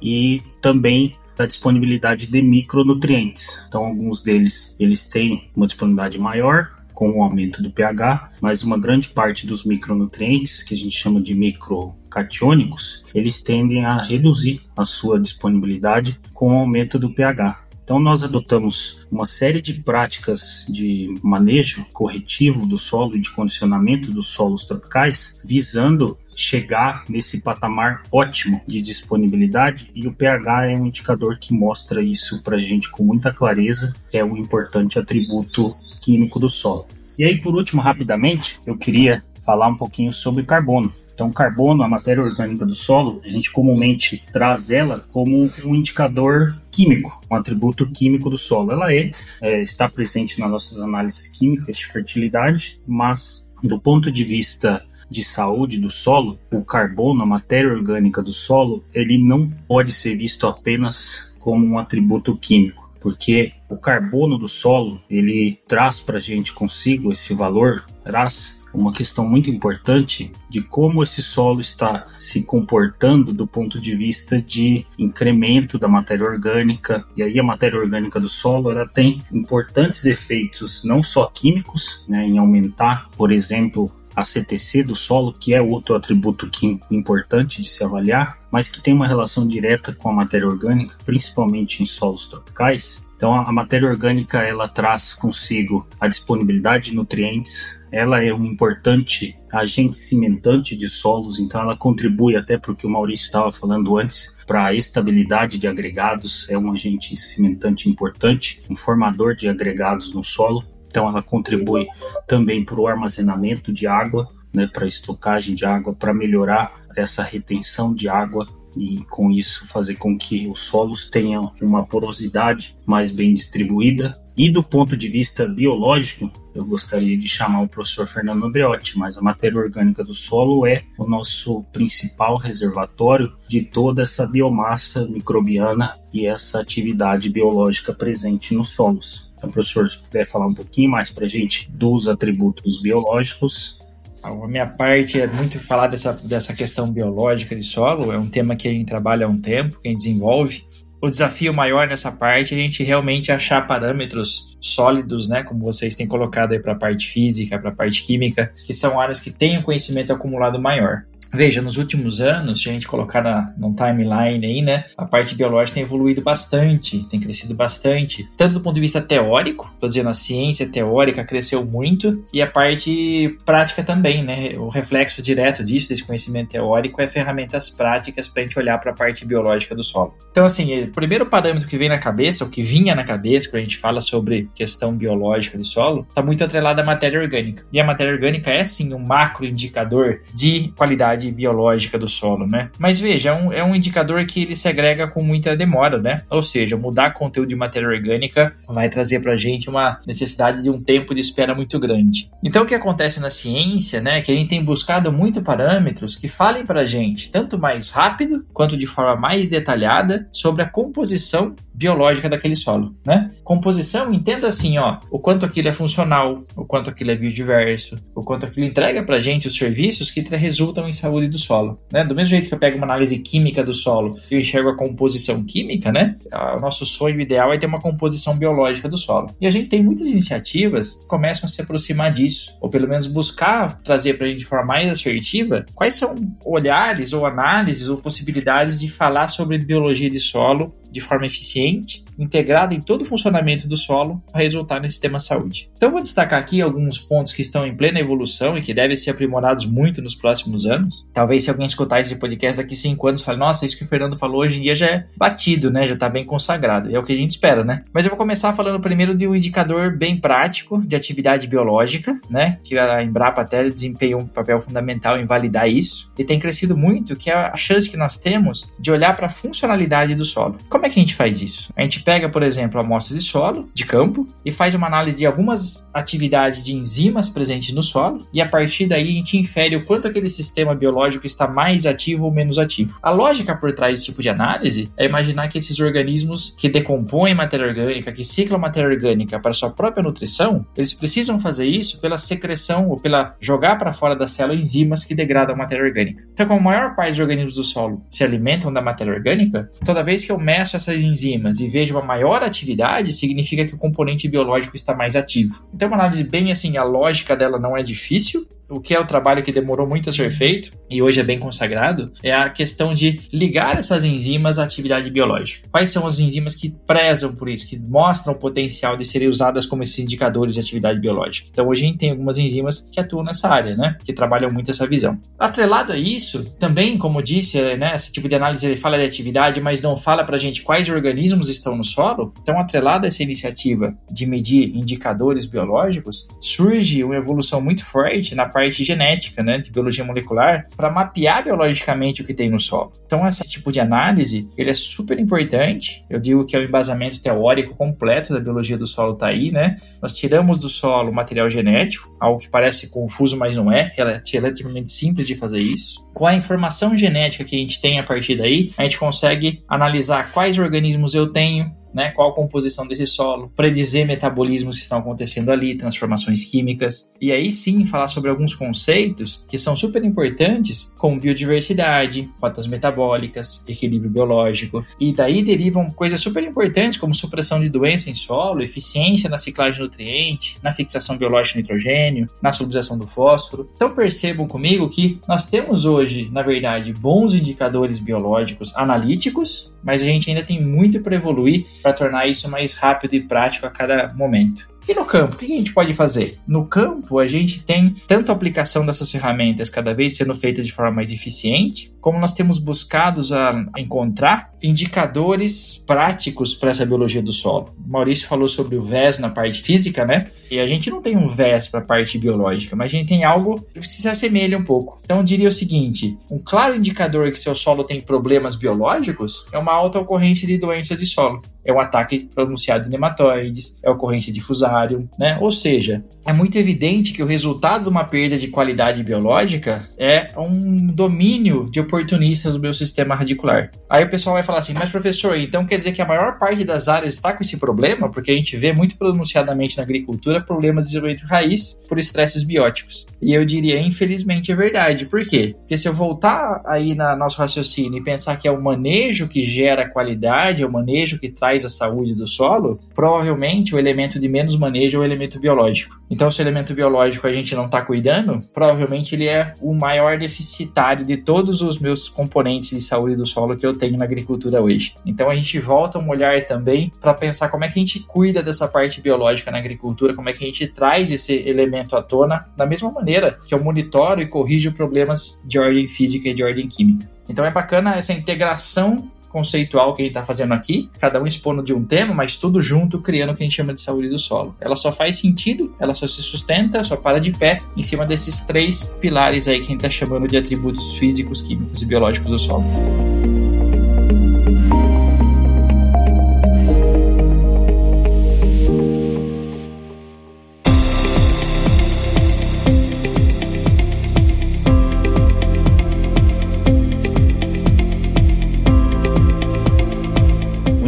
e também da disponibilidade de micronutrientes. Então, alguns deles eles têm uma disponibilidade maior, com o aumento do pH, mas uma grande parte dos micronutrientes, que a gente chama de microcatiônicos, eles tendem a reduzir a sua disponibilidade com o aumento do pH. Então, nós adotamos uma série de práticas de manejo corretivo do solo e de condicionamento dos solos tropicais, visando chegar nesse patamar ótimo de disponibilidade, e o pH é um indicador que mostra isso para a gente com muita clareza, é um importante atributo químico do solo. E aí, por último, rapidamente, eu queria falar um pouquinho sobre carbono. Então, carbono, a matéria orgânica do solo, a gente comumente traz ela como um indicador químico, um atributo químico do solo. Ela é, é está presente nas nossas análises químicas de fertilidade, mas do ponto de vista de saúde do solo, o carbono, a matéria orgânica do solo, ele não pode ser visto apenas como um atributo químico, porque o carbono do solo ele traz para a gente consigo esse valor, traz uma questão muito importante de como esse solo está se comportando do ponto de vista de incremento da matéria orgânica. E aí a matéria orgânica do solo ela tem importantes efeitos não só químicos, né, em aumentar, por exemplo, a CTC do solo, que é outro atributo importante de se avaliar, mas que tem uma relação direta com a matéria orgânica, principalmente em solos tropicais. Então, a matéria orgânica ela traz consigo a disponibilidade de nutrientes, ela é um importante agente cimentante de solos, então ela contribui até para o que o Maurício estava falando antes, para a estabilidade de agregados, é um agente cimentante importante, um formador de agregados no solo. Então, ela contribui também para o armazenamento de água, né, para estocagem de água, para melhorar essa retenção de água e com isso fazer com que os solos tenham uma porosidade mais bem distribuída. E do ponto de vista biológico, eu gostaria de chamar o professor Fernando Andreotti, mas a matéria orgânica do solo é o nosso principal reservatório de toda essa biomassa microbiana e essa atividade biológica presente nos solos. Então, professor, se puder falar um pouquinho mais para a gente dos atributos biológicos. A minha parte é muito falar dessa, dessa questão biológica de solo, é um tema que a gente trabalha há um tempo, que a gente desenvolve. O desafio maior nessa parte é a gente realmente achar parâmetros sólidos, né, como vocês têm colocado aí para a parte física, para a parte química, que são áreas que têm um conhecimento acumulado maior. Veja, nos últimos anos, se a gente colocar na, num timeline aí, né, a parte biológica tem evoluído bastante, tem crescido bastante, tanto do ponto de vista teórico, tô dizendo a ciência teórica cresceu muito, e a parte prática também, né, o reflexo direto disso, desse conhecimento teórico, é ferramentas práticas para a gente olhar para a parte biológica do solo. Então, assim, o primeiro parâmetro que vem na cabeça, o que vinha na cabeça quando a gente fala sobre questão biológica do solo, está muito atrelado à matéria orgânica. E a matéria orgânica é, sim, um macro indicador de qualidade biológica do solo, né? Mas veja, é um, é um indicador que ele se agrega com muita demora, né? Ou seja, mudar conteúdo de matéria orgânica vai trazer para a gente uma necessidade de um tempo de espera muito grande. Então, o que acontece na ciência, né, que a gente tem buscado muito parâmetros que falem para a gente tanto mais rápido quanto de forma mais detalhada sobre a composição biológica daquele solo, né? Composição, entenda assim, ó, o quanto aquilo é funcional, o quanto aquilo é biodiverso, o quanto aquilo entrega pra gente os serviços que resultam em saúde do solo, né? Do mesmo jeito que eu pego uma análise química do solo e enxergo a composição química, né? O nosso sonho ideal é ter uma composição biológica do solo. E a gente tem muitas iniciativas que começam a se aproximar disso, ou pelo menos buscar trazer pra gente de forma mais assertiva quais são olhares ou análises ou possibilidades de falar sobre biologia de solo de forma eficiente, integrada em todo o funcionamento do solo, para resultar no sistema saúde. Então, vou destacar aqui alguns pontos que estão em plena evolução e que devem ser aprimorados muito nos próximos anos. Talvez, se alguém escutar esse podcast daqui cinco anos, fale: Nossa, isso que o Fernando falou hoje em dia já é batido, né? Já está bem consagrado. E é o que a gente espera, né? Mas eu vou começar falando primeiro de um indicador bem prático de atividade biológica, né? Que a Embrapa até desempenha um papel fundamental em validar isso. E tem crescido muito, que é a chance que nós temos de olhar para a funcionalidade do solo. Como é que a gente faz isso? A gente pega, por exemplo, amostras de solo, de campo, e faz uma análise de algumas atividades de enzimas presentes no solo, e a partir daí a gente infere o quanto aquele sistema biológico está mais ativo ou menos ativo. A lógica por trás desse tipo de análise é imaginar que esses organismos que decompõem matéria orgânica, que ciclam matéria orgânica para sua própria nutrição, eles precisam fazer isso pela secreção ou pela jogar para fora da célula enzimas que degradam a matéria orgânica. Então, como a maior parte dos organismos do solo se alimentam da matéria orgânica, toda vez que eu meço essas enzimas e vejo uma maior atividade, significa que o componente biológico está mais ativo. Então, uma análise bem assim, a lógica dela não é difícil, o que é o trabalho que demorou muito a ser feito e hoje é bem consagrado, é a questão de ligar essas enzimas à atividade biológica. Quais são as enzimas que prezam por isso, que mostram o potencial de serem usadas como esses indicadores de atividade biológica? Então hoje a gente tem algumas enzimas que atuam nessa área, né? Que trabalham muito essa visão. Atrelado a isso, também, como eu disse, né, esse tipo de análise ele fala de atividade, mas não fala pra gente quais organismos estão no solo. Então, atrelado a essa iniciativa de medir indicadores biológicos, surge uma evolução muito forte na parte parte genética, né, de biologia molecular, para mapear biologicamente o que tem no solo. Então, esse tipo de análise, ele é super importante. Eu digo que é o embasamento teórico completo da biologia do solo tá aí, né? Nós tiramos do solo material genético, algo que parece confuso, mas não é, é relativamente simples de fazer isso. Com a informação genética que a gente tem a partir daí, a gente consegue analisar quais organismos eu tenho, né, qual a composição desse solo, predizer metabolismos que estão acontecendo ali, transformações químicas, e aí sim falar sobre alguns conceitos que são super importantes, como biodiversidade, rotas metabólicas, equilíbrio biológico, e daí derivam coisas super importantes como supressão de doença em solo, eficiência na ciclagem de nutriente, na fixação biológica de nitrogênio, na substituição do fósforo. Então percebam comigo que nós temos hoje, na verdade, bons indicadores biológicos analíticos, mas a gente ainda tem muito para evoluir para tornar isso mais rápido e prático a cada momento. E no campo, o que a gente pode fazer? No campo, a gente tem tanto a aplicação dessas ferramentas cada vez sendo feita de forma mais eficiente, como nós temos buscado a encontrar indicadores práticos para essa biologia do solo. O Maurício falou sobre o VES na parte física, né? E a gente não tem um VES para a parte biológica, mas a gente tem algo que se assemelha um pouco. Então eu diria o seguinte: um claro indicador que seu solo tem problemas biológicos é uma alta ocorrência de doenças de solo. É um ataque pronunciado de nematóides, é ocorrência de fusário, né? Ou seja, é muito evidente que o resultado de uma perda de qualidade biológica é um domínio de oportunistas do meu sistema radicular. Aí o pessoal vai falar assim, mas professor, então quer dizer que a maior parte das áreas está com esse problema? Porque a gente vê muito pronunciadamente na agricultura problemas de desenvolvimento raiz por estresses bióticos. E eu diria, infelizmente, é verdade. Por quê? Porque se eu voltar aí na nosso raciocínio e pensar que é o manejo que gera qualidade, é o manejo que traz a saúde do solo, provavelmente o elemento de menos manejo é o elemento biológico. Então, se o elemento biológico a gente não está cuidando, provavelmente ele é o maior deficitário de todos os meus componentes de saúde do solo que eu tenho na agricultura hoje. Então a gente volta um olhar também para pensar como é que a gente cuida dessa parte biológica na agricultura, como é que a gente traz esse elemento à tona, da mesma maneira que eu monitoro e corrijo problemas de ordem física e de ordem química. Então é bacana essa integração conceitual que a gente está fazendo aqui, cada um expondo de um tema, mas tudo junto criando o que a gente chama de saúde do solo. Ela só faz sentido, ela só se sustenta, só para de pé em cima desses três pilares aí que a gente está chamando de atributos físicos, químicos e biológicos do solo.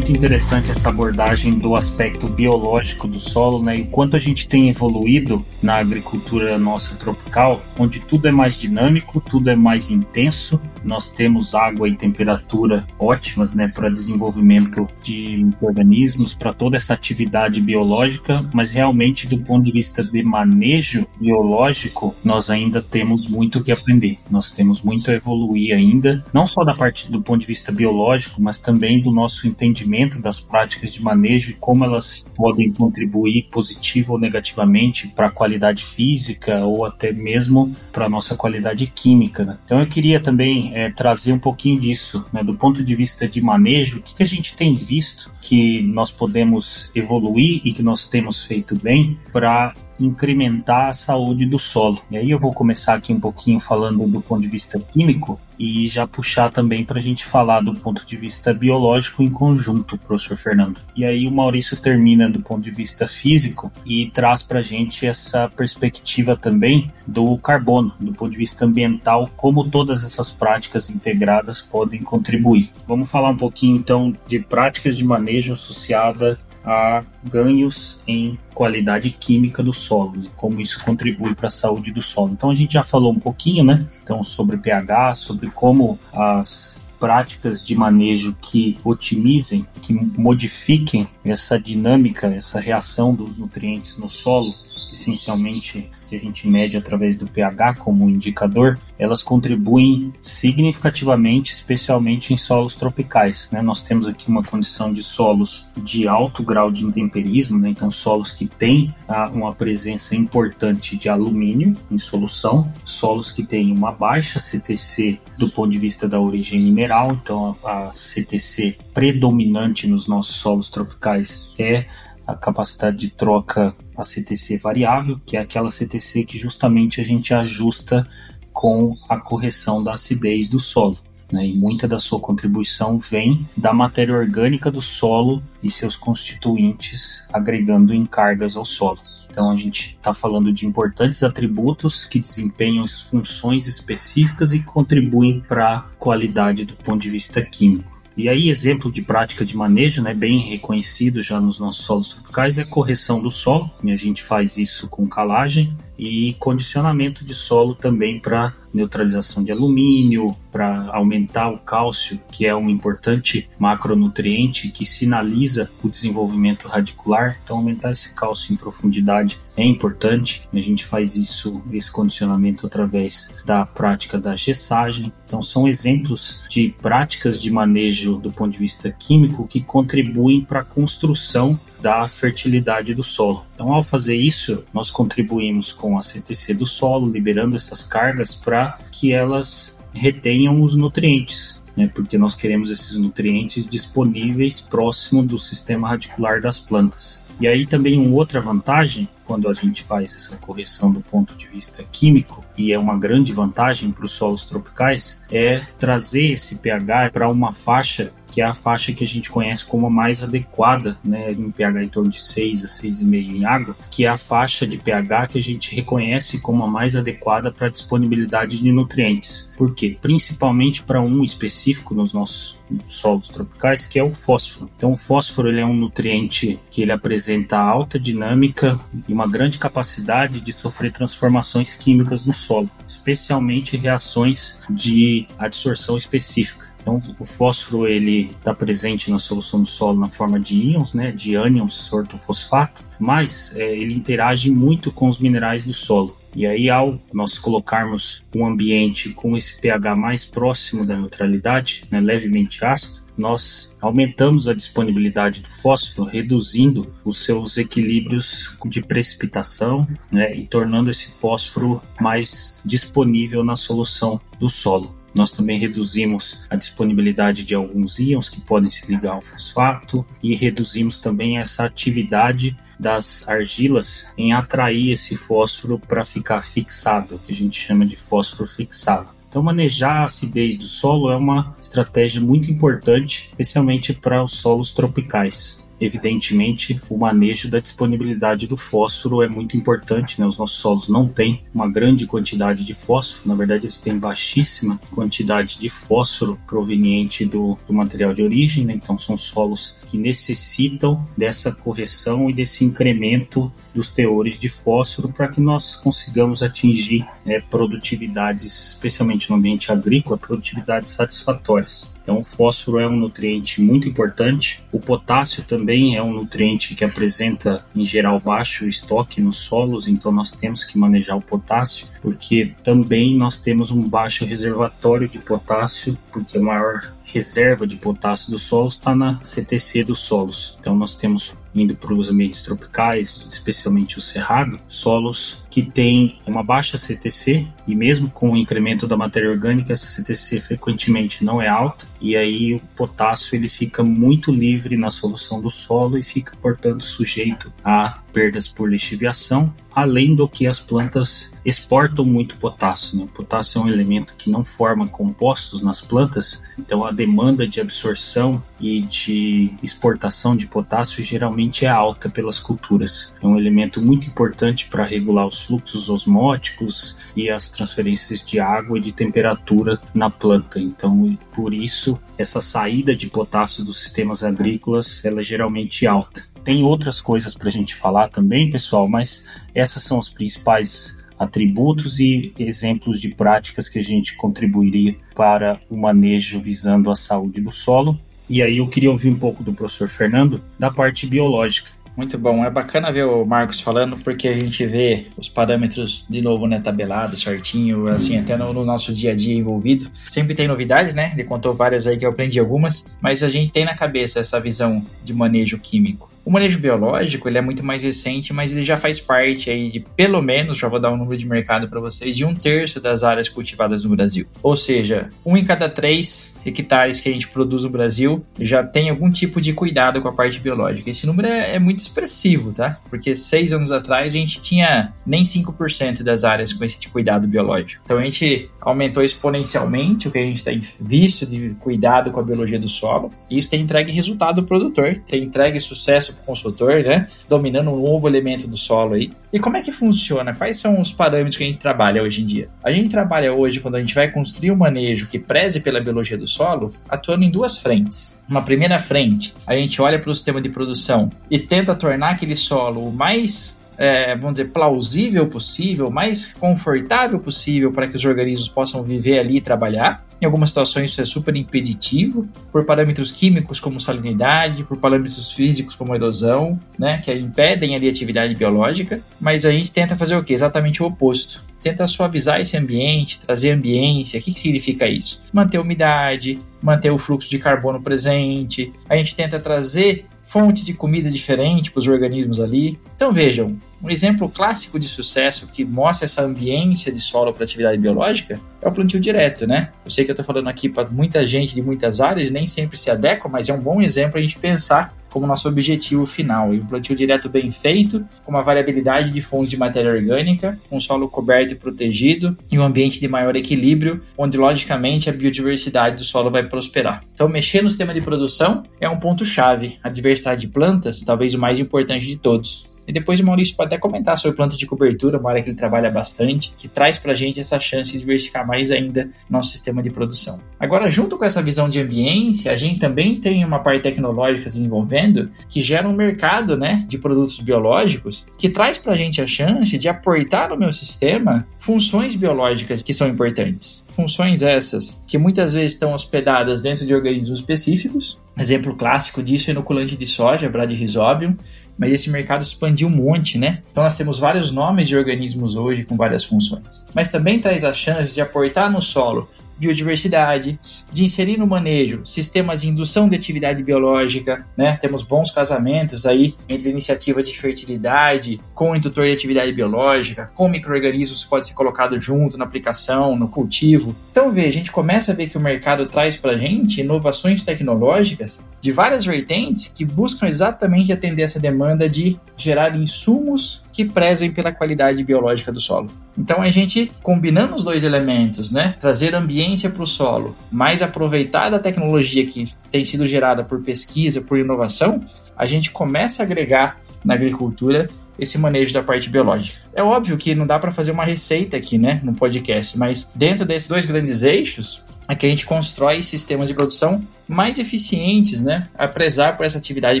Interessante essa abordagem do aspecto biológico do solo, né? E quanto a gente tem evoluído na agricultura nossa tropical, onde tudo é mais dinâmico, tudo é mais intenso. Nós temos água e temperatura ótimas, né, para desenvolvimento de organismos, para toda essa atividade biológica, mas realmente do ponto de vista de manejo biológico, nós ainda temos muito que aprender. Nós temos muito a evoluir ainda, não só da parte do ponto de vista biológico, mas também do nosso entendimento dentro das práticas de manejo e como elas podem contribuir positivo ou negativamente para a qualidade física ou até mesmo para a nossa qualidade química. Né? Então eu queria também é, trazer um pouquinho disso, né, do ponto de vista de manejo, o que, que a gente tem visto que nós podemos evoluir e que nós temos feito bem para incrementar a saúde do solo. E aí eu vou começar aqui um pouquinho falando do ponto de vista químico e já puxar também para a gente falar do ponto de vista biológico em conjunto, professor Fernando. E aí o Maurício termina do ponto de vista físico e traz para a gente essa perspectiva também do carbono, do ponto de vista ambiental, como todas essas práticas integradas podem contribuir. Vamos falar um pouquinho então de práticas de manejo associada a ganhos em qualidade química do solo, né? como isso contribui para a saúde do solo. Então a gente já falou um pouquinho, né? Então sobre pH, sobre como as práticas de manejo que otimizem, que modifiquem essa dinâmica, essa reação dos nutrientes no solo, essencialmente que a gente mede através do pH como indicador, elas contribuem significativamente, especialmente em solos tropicais. Né? Nós temos aqui uma condição de solos de alto grau de intemperismo, né? então solos que têm ah, uma presença importante de alumínio em solução, solos que têm uma baixa CTC do ponto de vista da origem mineral, então a, a CTC predominante nos nossos solos tropicais é a capacidade de troca a CTC variável, que é aquela CTC que justamente a gente ajusta com a correção da acidez do solo. Né, e muita da sua contribuição vem da matéria orgânica do solo e seus constituintes agregando em cargas ao solo. Então a gente está falando de importantes atributos que desempenham funções específicas e contribuem para a qualidade do ponto de vista químico. E aí, exemplo de prática de manejo, né, bem reconhecido já nos nossos solos tropicais, é correção do solo. E a gente faz isso com calagem e condicionamento de solo também para neutralização de alumínio, para aumentar o cálcio, que é um importante macronutriente que sinaliza o desenvolvimento radicular. Então, aumentar esse cálcio em profundidade é importante. A gente faz isso, esse condicionamento, através da prática da gessagem. Então, são exemplos de práticas de manejo do ponto de vista químico que contribuem para a construção da fertilidade do solo. Então, ao fazer isso, nós contribuímos com a CTC do solo, liberando essas cargas para que elas retenham os nutrientes. Né, porque nós queremos esses nutrientes disponíveis próximo do sistema radicular das plantas. E aí também uma outra vantagem quando a gente faz essa correção do ponto de vista químico, e é uma grande vantagem para os solos tropicais, é trazer esse pH para uma faixa que é a faixa que a gente conhece como a mais adequada, né, em pH em torno de 6 a 6,5 em água, que é a faixa de pH que a gente reconhece como a mais adequada para a disponibilidade de nutrientes. Por quê? Principalmente para um específico nos nossos solos tropicais, que é o fósforo. Então, o fósforo ele é um nutriente que ele apresenta alta dinâmica e uma grande capacidade de sofrer transformações químicas no solo, especialmente reações de adsorção específica. Então, o fósforo ele está presente na solução do solo na forma de íons, né, de ânions ortofosfato, mas é, ele interage muito com os minerais do solo. E aí, ao nós colocarmos um ambiente com esse pH mais próximo da neutralidade, né, levemente ácido, nós aumentamos a disponibilidade do fósforo, reduzindo os seus equilíbrios de precipitação né, e tornando esse fósforo mais disponível na solução do solo. Nós também reduzimos a disponibilidade de alguns íons que podem se ligar ao fosfato e reduzimos também essa atividade das argilas em atrair esse fósforo para ficar fixado, que a gente chama de fósforo fixado. Então, manejar a acidez do solo é uma estratégia muito importante, especialmente para os solos tropicais evidentemente, o manejo da disponibilidade do fósforo é muito importante. Né? Os nossos solos não têm uma grande quantidade de fósforo, na verdade, eles têm baixíssima quantidade de fósforo proveniente do, do material de origem, né? então são solos que necessitam dessa correção e desse incremento dos teores de fósforo para que nós consigamos atingir né, produtividades, especialmente no ambiente agrícola, produtividades satisfatórias. Então, o fósforo é um nutriente muito importante. O potássio também é um nutriente que apresenta, em geral, baixo estoque nos solos, então nós temos que manejar o potássio, porque também nós temos um baixo reservatório de potássio, porque a maior reserva de potássio dos solos está na CTC dos solos. Então, nós temos indo para os ambientes tropicais, especialmente o cerrado, solos que têm uma baixa CTC e mesmo com o incremento da matéria orgânica, essa CTC frequentemente não é alta e aí o potássio ele fica muito livre na solução do solo e fica, portanto, sujeito a perdas por lixiviação, além do que as plantas exportam muito potássio. Né? O potássio é um elemento que não forma compostos nas plantas, então a demanda de absorção e de exportação de potássio geralmente é alta pelas culturas. É um elemento muito importante para regular os fluxos osmóticos e as transferências de água e de temperatura na planta. Então, por isso, essa saída de potássio dos sistemas agrícolas ela é geralmente alta. Tem outras coisas para a gente falar também, pessoal, mas essas são os principais atributos e exemplos de práticas que a gente contribuiria para o manejo visando a saúde do solo. E aí eu queria ouvir um pouco do professor Fernando da parte biológica. Muito bom, é bacana ver o Marcos falando porque a gente vê os parâmetros de novo, né, tabelado, certinho, assim, até no, no, nosso dia a dia envolvido. Sempre tem novidades, né? Ele contou várias aí que eu aprendi algumas, mas a gente tem na cabeça essa visão de manejo químico. O manejo biológico ele é muito mais recente, mas ele já faz parte aí de pelo menos, já vou dar um número de mercado para vocês, de um terço das áreas cultivadas no Brasil. Ou seja, um em cada três hectares que a gente produz no Brasil já tem algum tipo de cuidado com a parte biológica. Esse número é, é muito expressivo, tá? Porque seis anos atrás a gente tinha nem 5% das áreas com esse tipo de cuidado biológico. Então a gente aumentou exponencialmente o que a gente tem visto de cuidado com a biologia do solo. E isso tem entregue resultado do produtor, tem entregue sucesso para o consultor, né? Dominando um novo elemento do solo aí. E como é que funciona? Quais são os parâmetros que a gente trabalha hoje em dia? A gente trabalha hoje quando a gente vai construir um manejo que preze pela biologia do solo, atuando em duas frentes. Uma primeira frente, a gente olha para o sistema de produção e tenta tornar aquele solo o mais é, vamos dizer, plausível possível, mais confortável possível para que os organismos possam viver ali e trabalhar. Em algumas situações isso é super impeditivo, por parâmetros químicos como salinidade, por parâmetros físicos como erosão, né, que impedem ali a atividade biológica, mas a gente tenta fazer o que? Exatamente o oposto. Tenta suavizar esse ambiente, trazer ambiência. O que, que significa isso? Manter a umidade, manter o fluxo de carbono presente. A gente tenta trazer fontes de comida diferente para os organismos ali. Então vejam, um exemplo clássico de sucesso que mostra essa ambiência de solo para atividade biológica é o plantio direto, né? Eu sei que eu estou falando aqui para muita gente de muitas áreas, nem sempre se adequa, mas é um bom exemplo a gente pensar como nosso objetivo final. E um plantio direto bem feito, com uma variabilidade de fontes de matéria orgânica, um solo coberto e protegido e um ambiente de maior equilíbrio, onde logicamente a biodiversidade do solo vai prosperar. Então, mexer no sistema de produção é um ponto-chave. A diversidade de plantas, talvez o mais importante de todos. E depois o Maurício pode até comentar sobre plantas de cobertura, uma área que ele trabalha bastante, que traz para a gente essa chance de diversificar mais ainda nosso sistema de produção. Agora, junto com essa visão de ambiente, a gente também tem uma parte tecnológica se desenvolvendo que gera um mercado né, de produtos biológicos que traz para a gente a chance de aportar no meu sistema funções biológicas que são importantes. Funções essas que muitas vezes estão hospedadas dentro de organismos específicos. Exemplo clássico disso é inoculante de soja, Bradyrhizobium, mas esse mercado expandiu um monte, né? Então nós temos vários nomes de organismos hoje com várias funções. Mas também traz a chance de aportar no solo biodiversidade, de inserir no manejo sistemas de indução de atividade biológica, né? Temos bons casamentos aí entre iniciativas de fertilidade com indutor de atividade biológica, com micro-organismos que pode ser colocado junto na aplicação, no cultivo. Então, vê, a gente começa a ver que o mercado traz para a gente inovações tecnológicas de várias vertentes que buscam exatamente atender essa demanda de gerar insumos que prezem pela qualidade biológica do solo. Então a gente combinando os dois elementos, né, trazer ambiência para o solo, mais aproveitar da tecnologia que tem sido gerada por pesquisa, por inovação, a gente começa a agregar na agricultura esse manejo da parte biológica. É óbvio que não dá para fazer uma receita aqui, né, no podcast, mas dentro desses dois grandes eixos, é que a gente constrói sistemas de produção mais eficientes, né, a prezar por essa atividade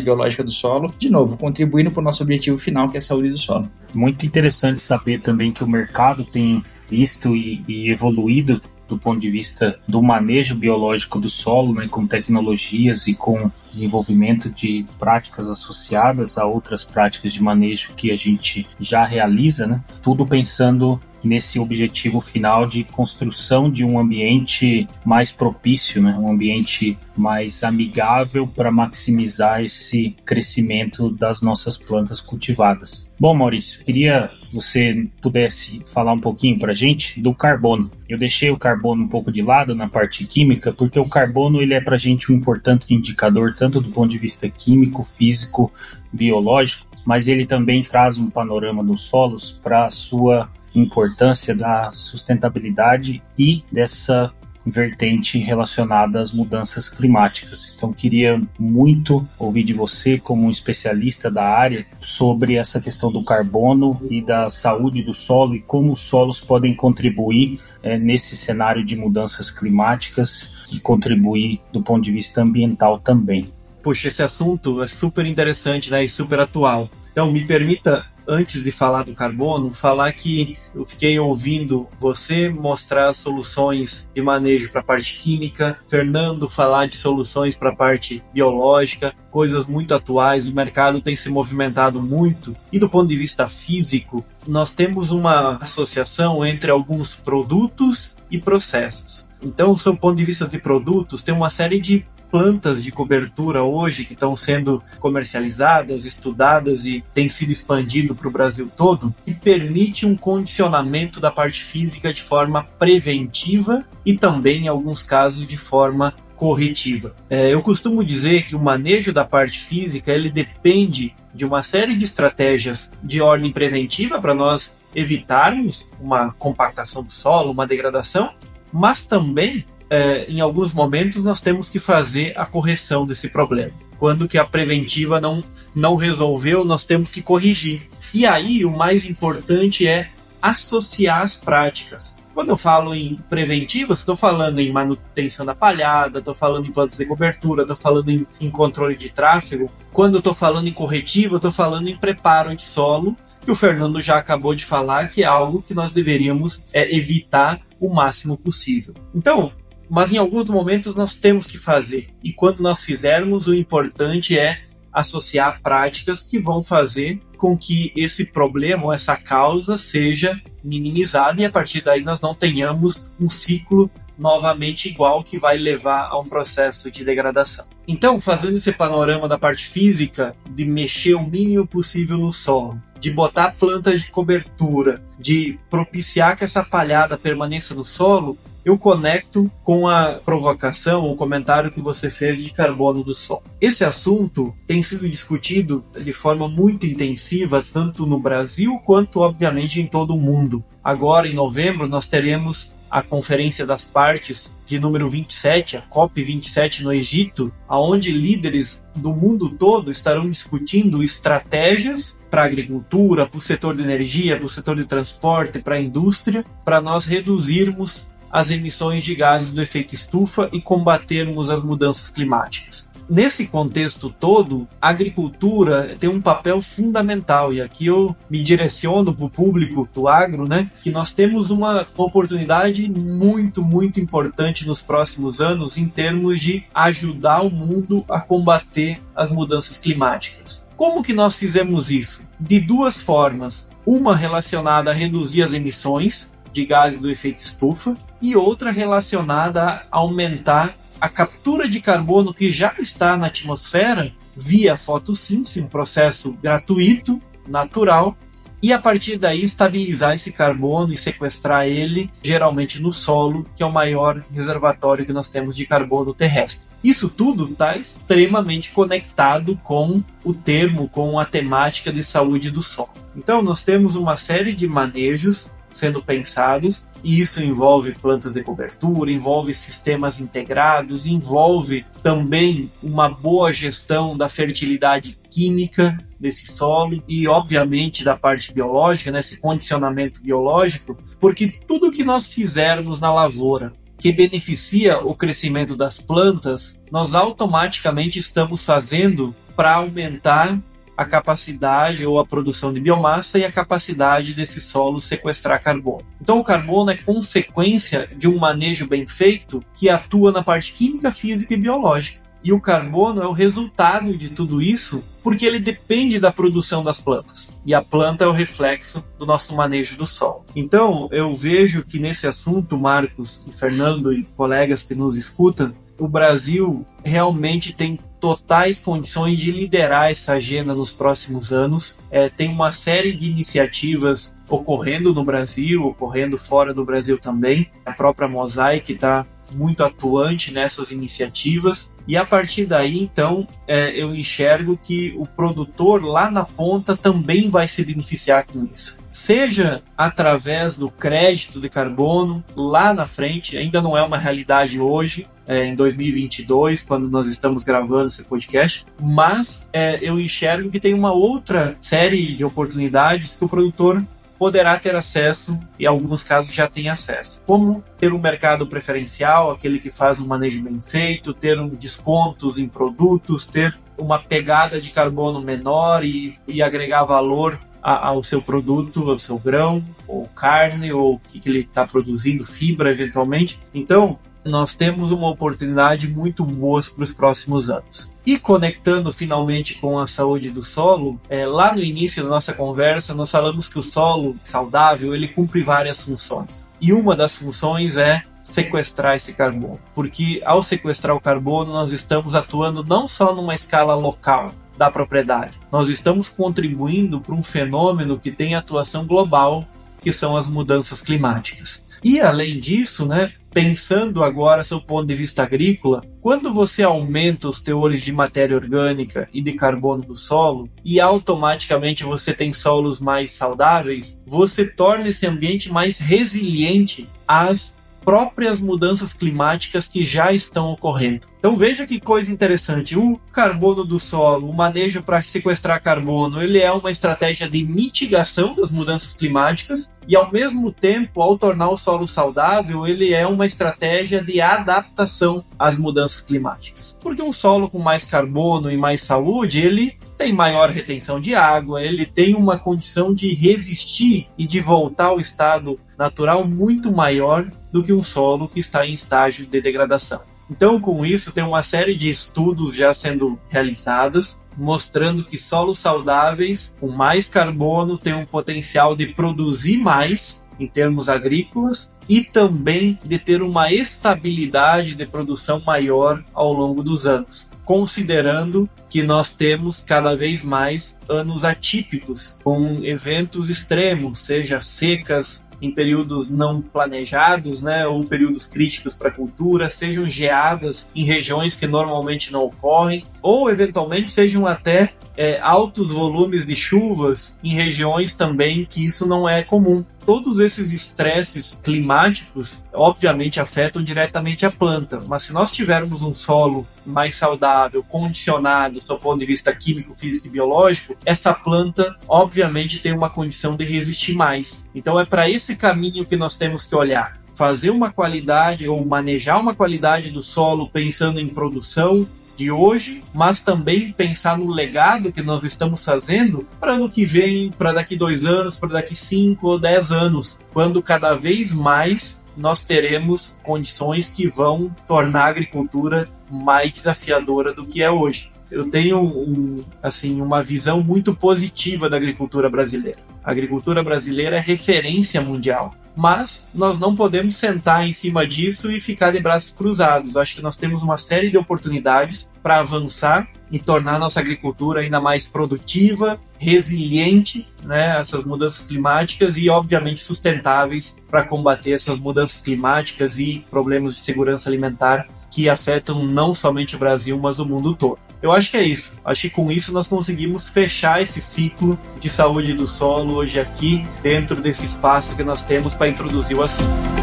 biológica do solo, de novo, contribuindo para o nosso objetivo final, que é a saúde do solo. Muito interessante saber também que o mercado tem visto e, e evoluído do ponto de vista do manejo biológico do solo, né, com tecnologias e com desenvolvimento de práticas associadas a outras práticas de manejo que a gente já realiza, né, tudo pensando nesse objetivo final de construção de um ambiente mais propício, né? um ambiente mais amigável para maximizar esse crescimento das nossas plantas cultivadas. Bom, Maurício, queria que você pudesse falar um pouquinho para a gente do carbono. Eu deixei o carbono um pouco de lado na parte química, porque o carbono ele é para a gente um importante indicador tanto do ponto de vista químico, físico, biológico, mas ele também traz um panorama dos solos para a sua importância da sustentabilidade e dessa vertente relacionada às mudanças climáticas. Então, queria muito ouvir de você, como um especialista da área, sobre essa questão do carbono e da saúde do solo e como os solos podem contribuir é, nesse cenário de mudanças climáticas e contribuir do ponto de vista ambiental também. Puxa, esse assunto é super interessante né, e super atual. Então, me permita antes de falar do carbono, falar que eu fiquei ouvindo você mostrar soluções de manejo para a parte química, Fernando falar de soluções para a parte biológica, coisas muito atuais, o mercado tem se movimentado muito. E do ponto de vista físico, nós temos uma associação entre alguns produtos e processos. Então, do ponto de vista de produtos, tem uma série de plantas de cobertura hoje que estão sendo comercializadas, estudadas e tem sido expandido para o Brasil todo, que permite um condicionamento da parte física de forma preventiva e também, em alguns casos, de forma corretiva. É, eu costumo dizer que o manejo da parte física ele depende de uma série de estratégias de ordem preventiva para nós evitarmos uma compactação do solo, uma degradação, mas também é, em alguns momentos nós temos que fazer a correção desse problema. Quando que a preventiva não, não resolveu, nós temos que corrigir. E aí o mais importante é associar as práticas. Quando eu falo em preventivas, estou falando em manutenção da palhada, estou falando em plantas de cobertura, estou falando em, em, controle de tráfego. Quando estou falando em corretivo, estou falando em preparo de solo, que o Fernando já acabou de falar, que é algo que nós deveríamos é, evitar o máximo possível. Então, mas em alguns momentos nós temos que fazer. E quando nós fizermos, o importante é associar práticas que vão fazer com que esse problema ou essa causa seja minimizada e a partir daí nós não tenhamos um ciclo novamente igual que vai levar a um processo de degradação. Então, fazendo esse panorama da parte física, de mexer o mínimo possível no solo, de botar plantas de cobertura, de propiciar que essa palhada permaneça no solo, eu conecto com a provocação, o comentário que você fez de carbono do Sol. Esse assunto tem sido discutido de forma muito intensiva, tanto no Brasil quanto, obviamente, em todo o mundo. Agora, em novembro, nós teremos a Conferência das Partes de número 27, a COP 27 no Egito, aonde líderes do mundo todo estarão discutindo estratégias para a agricultura, para o setor de energia, para o setor de transporte, para a indústria, para nós reduzirmos as emissões de gases do efeito estufa e combatermos as mudanças climáticas. Nesse contexto todo, a agricultura tem um papel fundamental, e aqui eu me direciono para o público do agro, né? Que nós temos uma oportunidade muito, muito importante nos próximos anos em termos de ajudar o mundo a combater as mudanças climáticas. Como que nós fizemos isso? De duas formas. Uma relacionada a reduzir as emissões de gases do efeito estufa, e outra relacionada a aumentar a captura de carbono que já está na atmosfera via fotossíntese, um processo gratuito, natural, e a partir daí estabilizar esse carbono e sequestrar ele, geralmente no solo, que é o maior reservatório que nós temos de carbono terrestre. Isso tudo está extremamente conectado com o termo, com a temática de saúde do solo. Então, nós temos uma série de manejos sendo pensados, e isso envolve plantas de cobertura, envolve sistemas integrados, envolve também uma boa gestão da fertilidade química desse solo e, obviamente, da parte biológica, nesse né, condicionamento biológico, porque tudo que nós fizermos na lavoura que beneficia o crescimento das plantas, nós automaticamente estamos fazendo para aumentar a capacidade ou a produção de biomassa e a capacidade desse solo sequestrar carbono. Então, o carbono é consequência de um manejo bem feito que atua na parte química, física e biológica. E o carbono é o resultado de tudo isso porque ele depende da produção das plantas. E a planta é o reflexo do nosso manejo do solo. Então, eu vejo que nesse assunto, Marcos e Fernando e colegas que nos escutam, o Brasil realmente tem totais condições de liderar essa agenda nos próximos anos. É, tem uma série de iniciativas ocorrendo no Brasil, ocorrendo fora do Brasil também. A própria Mosaic está muito atuante nessas iniciativas e a partir daí então é, eu enxergo que o produtor lá na ponta também vai se beneficiar com isso seja através do crédito de carbono lá na frente ainda não é uma realidade hoje é, em 2022, quando nós estamos gravando esse podcast, mas é, eu enxergo que tem uma outra série de oportunidades que o produtor poderá ter acesso e em alguns casos já tem acesso. Como ter um mercado preferencial, aquele que faz um manejo bem feito, ter um descontos em produtos, ter uma pegada de carbono menor e, e agregar valor ao seu produto, ao seu grão, ou carne, ou o que, que ele está produzindo, fibra eventualmente. Então, nós temos uma oportunidade muito boa para os próximos anos. E conectando finalmente com a saúde do solo, é, lá no início da nossa conversa nós falamos que o solo saudável ele cumpre várias funções. E uma das funções é sequestrar esse carbono, porque ao sequestrar o carbono nós estamos atuando não só numa escala local, da propriedade. Nós estamos contribuindo para um fenômeno que tem atuação global, que são as mudanças climáticas. E além disso, né, pensando agora seu ponto de vista agrícola, quando você aumenta os teores de matéria orgânica e de carbono do solo e automaticamente você tem solos mais saudáveis, você torna esse ambiente mais resiliente às próprias mudanças climáticas que já estão ocorrendo. Então veja que coisa interessante, o carbono do solo, o manejo para sequestrar carbono, ele é uma estratégia de mitigação das mudanças climáticas e ao mesmo tempo, ao tornar o solo saudável, ele é uma estratégia de adaptação às mudanças climáticas. Porque um solo com mais carbono e mais saúde, ele tem maior retenção de água, ele tem uma condição de resistir e de voltar ao estado natural muito maior do que um solo que está em estágio de degradação. Então, com isso, tem uma série de estudos já sendo realizados mostrando que solos saudáveis com mais carbono têm um potencial de produzir mais em termos agrícolas e também de ter uma estabilidade de produção maior ao longo dos anos, considerando que nós temos cada vez mais anos atípicos com eventos extremos, seja secas, em períodos não planejados, né, ou períodos críticos para a cultura, sejam geadas em regiões que normalmente não ocorrem, ou eventualmente sejam até é, altos volumes de chuvas em regiões também que isso não é comum todos esses estresses climáticos, obviamente, afetam diretamente a planta. Mas se nós tivermos um solo mais saudável, condicionado, do ponto de vista químico, físico e biológico, essa planta, obviamente, tem uma condição de resistir mais. Então, é para esse caminho que nós temos que olhar fazer uma qualidade ou manejar uma qualidade do solo pensando em produção, de hoje, mas também pensar no legado que nós estamos fazendo para ano que vem, para daqui dois anos, para daqui cinco ou dez anos, quando cada vez mais nós teremos condições que vão tornar a agricultura mais desafiadora do que é hoje. Eu tenho um, assim uma visão muito positiva da agricultura brasileira. A agricultura brasileira é referência mundial mas nós não podemos sentar em cima disso e ficar de braços cruzados. Acho que nós temos uma série de oportunidades para avançar e tornar nossa agricultura ainda mais produtiva, resiliente, né, essas mudanças climáticas e obviamente sustentáveis para combater essas mudanças climáticas e problemas de segurança alimentar que afetam não somente o Brasil, mas o mundo todo. Eu acho que é isso. Acho que com isso nós conseguimos fechar esse ciclo de saúde do solo hoje aqui, dentro desse espaço que nós temos para introduzir o assunto.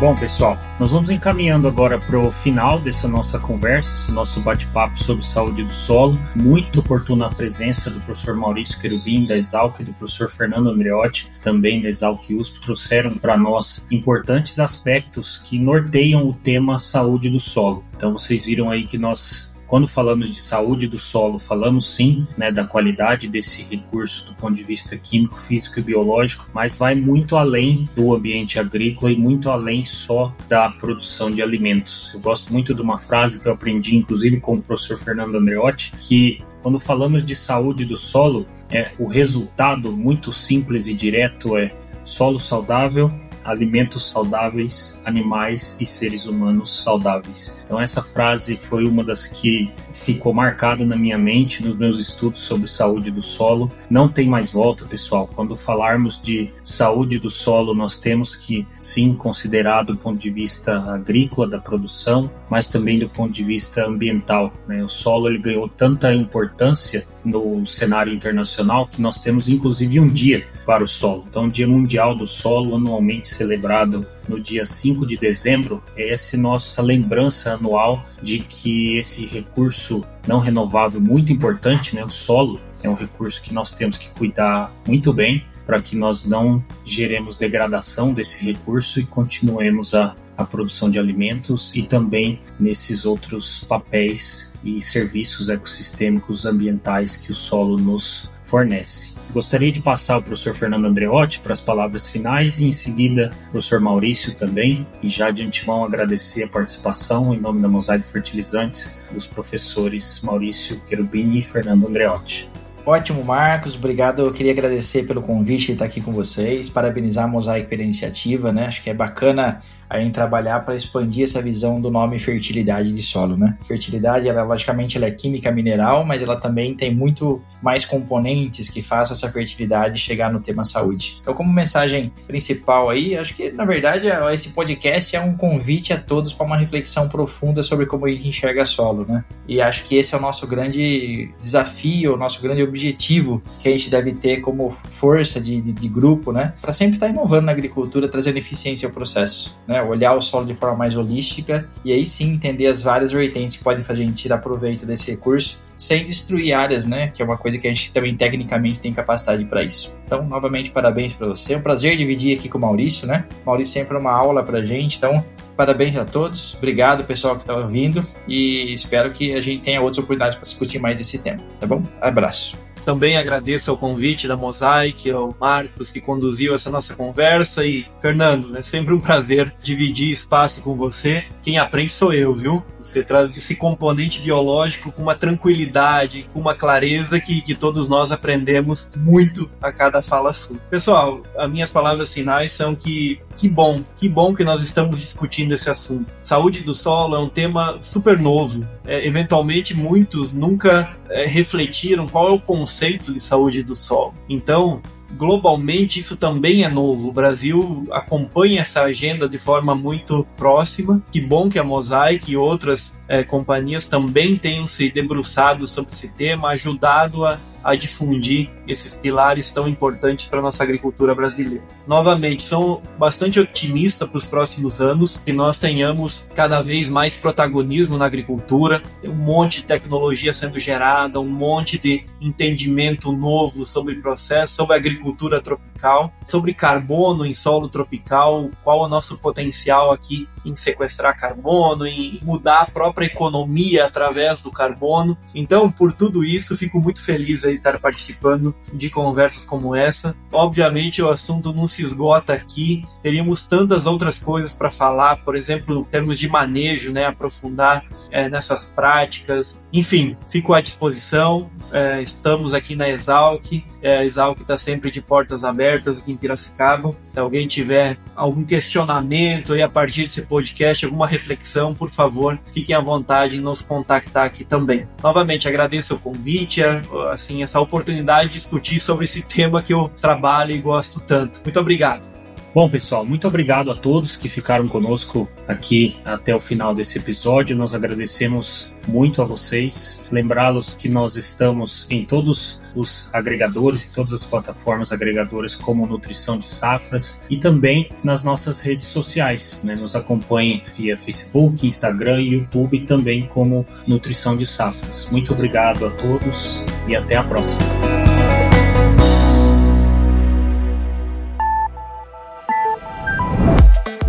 Bom, pessoal, nós vamos encaminhando agora para o final dessa nossa conversa, esse nosso bate-papo sobre saúde do solo. Muito oportuna a presença do professor Maurício Querubim, da Exalc, e do professor Fernando Andreotti, também da Exalc USP, trouxeram para nós importantes aspectos que norteiam o tema saúde do solo. Então, vocês viram aí que nós quando falamos de saúde do solo, falamos sim né, da qualidade desse recurso do ponto de vista químico, físico e biológico, mas vai muito além do ambiente agrícola e muito além só da produção de alimentos. Eu gosto muito de uma frase que eu aprendi, inclusive, com o professor Fernando Andreotti, que quando falamos de saúde do solo, é o resultado muito simples e direto é solo saudável, alimentos saudáveis, animais e seres humanos saudáveis. Então essa frase foi uma das que ficou marcada na minha mente nos meus estudos sobre saúde do solo. Não tem mais volta, pessoal. Quando falarmos de saúde do solo, nós temos que sim considerar do ponto de vista agrícola da produção, mas também do ponto de vista ambiental. Né? O solo ele ganhou tanta importância no cenário internacional que nós temos inclusive um dia para o solo. Então, o Dia Mundial do Solo, anualmente celebrado no dia 5 de dezembro, é essa nossa lembrança anual de que esse recurso não renovável muito importante, né, o solo, é um recurso que nós temos que cuidar muito bem para que nós não geremos degradação desse recurso e continuemos a, a produção de alimentos e também nesses outros papéis e serviços ecossistêmicos ambientais que o solo nos fornece. Gostaria de passar ao professor Fernando Andreotti para as palavras finais e em seguida o professor Maurício também, e já de antemão agradecer a participação em nome da Mosaic Fertilizantes dos professores Maurício Querubini e Fernando Andreotti. Ótimo, Marcos. Obrigado. Eu queria agradecer pelo convite de estar aqui com vocês, parabenizar a Mosaic pela iniciativa, né? Acho que é bacana a gente trabalhar para expandir essa visão do nome fertilidade de solo, né? Fertilidade, ela logicamente ela é química mineral, mas ela também tem muito mais componentes que façam essa fertilidade chegar no tema saúde. Então, como mensagem principal aí, acho que na verdade esse podcast é um convite a todos para uma reflexão profunda sobre como a gente enxerga solo, né? E acho que esse é o nosso grande desafio, o nosso grande objetivo que a gente deve ter como força de, de, de grupo, né? Para sempre estar inovando na agricultura, trazendo eficiência ao processo, né? Olhar o solo de forma mais holística e aí sim entender as várias vertentes que podem fazer a gente tirar proveito desse recurso sem destruir áreas, né? Que é uma coisa que a gente também tecnicamente tem capacidade para isso. Então, novamente, parabéns para você. É um prazer dividir aqui com o Maurício, né? O Maurício sempre é uma aula para gente, então parabéns a todos. Obrigado, pessoal que está ouvindo e espero que a gente tenha outras oportunidades para discutir mais esse tema, tá bom? Abraço. Também agradeço ao convite da Mosaic, ao Marcos que conduziu essa nossa conversa e Fernando, é sempre um prazer dividir espaço com você. Quem aprende sou eu, viu? Você traz esse componente biológico com uma tranquilidade, com uma clareza que, que todos nós aprendemos muito a cada fala sua. Pessoal, as minhas palavras finais são que que bom, que bom que nós estamos discutindo esse assunto. Saúde do solo é um tema super novo. É, eventualmente, muitos nunca é, refletiram qual é o conceito de saúde do solo. Então, globalmente isso também é novo. O Brasil acompanha essa agenda de forma muito próxima. Que bom que a Mosaic e outras é, companhias também tenham se debruçado sobre esse tema, ajudado a a difundir esses pilares tão importantes para nossa agricultura brasileira. Novamente, sou bastante otimista para os próximos anos, que nós tenhamos cada vez mais protagonismo na agricultura, um monte de tecnologia sendo gerada, um monte de entendimento novo sobre processo, sobre agricultura tropical, sobre carbono em solo tropical, qual o nosso potencial aqui em sequestrar carbono, em mudar a própria economia através do carbono. Então, por tudo isso, fico muito feliz aí estar participando de conversas como essa. Obviamente, o assunto não se esgota aqui. Teríamos tantas outras coisas para falar, por exemplo, em termos de manejo, né, aprofundar é, nessas práticas. Enfim, fico à disposição. É, estamos aqui na Exalc. É, a Exalc está sempre de portas abertas aqui em Piracicaba. Se alguém tiver algum questionamento aí a partir desse podcast, alguma reflexão, por favor, fiquem à vontade em nos contactar aqui também. Novamente, agradeço o convite, assim, essa oportunidade de discutir sobre esse tema que eu trabalho e gosto tanto. Muito obrigado. Bom, pessoal, muito obrigado a todos que ficaram conosco aqui até o final desse episódio. Nós agradecemos muito a vocês. Lembrá-los que nós estamos em todos os agregadores, em todas as plataformas agregadoras, como Nutrição de Safras, e também nas nossas redes sociais. Né? Nos acompanhem via Facebook, Instagram e YouTube, também como Nutrição de Safras. Muito obrigado a todos e até a próxima.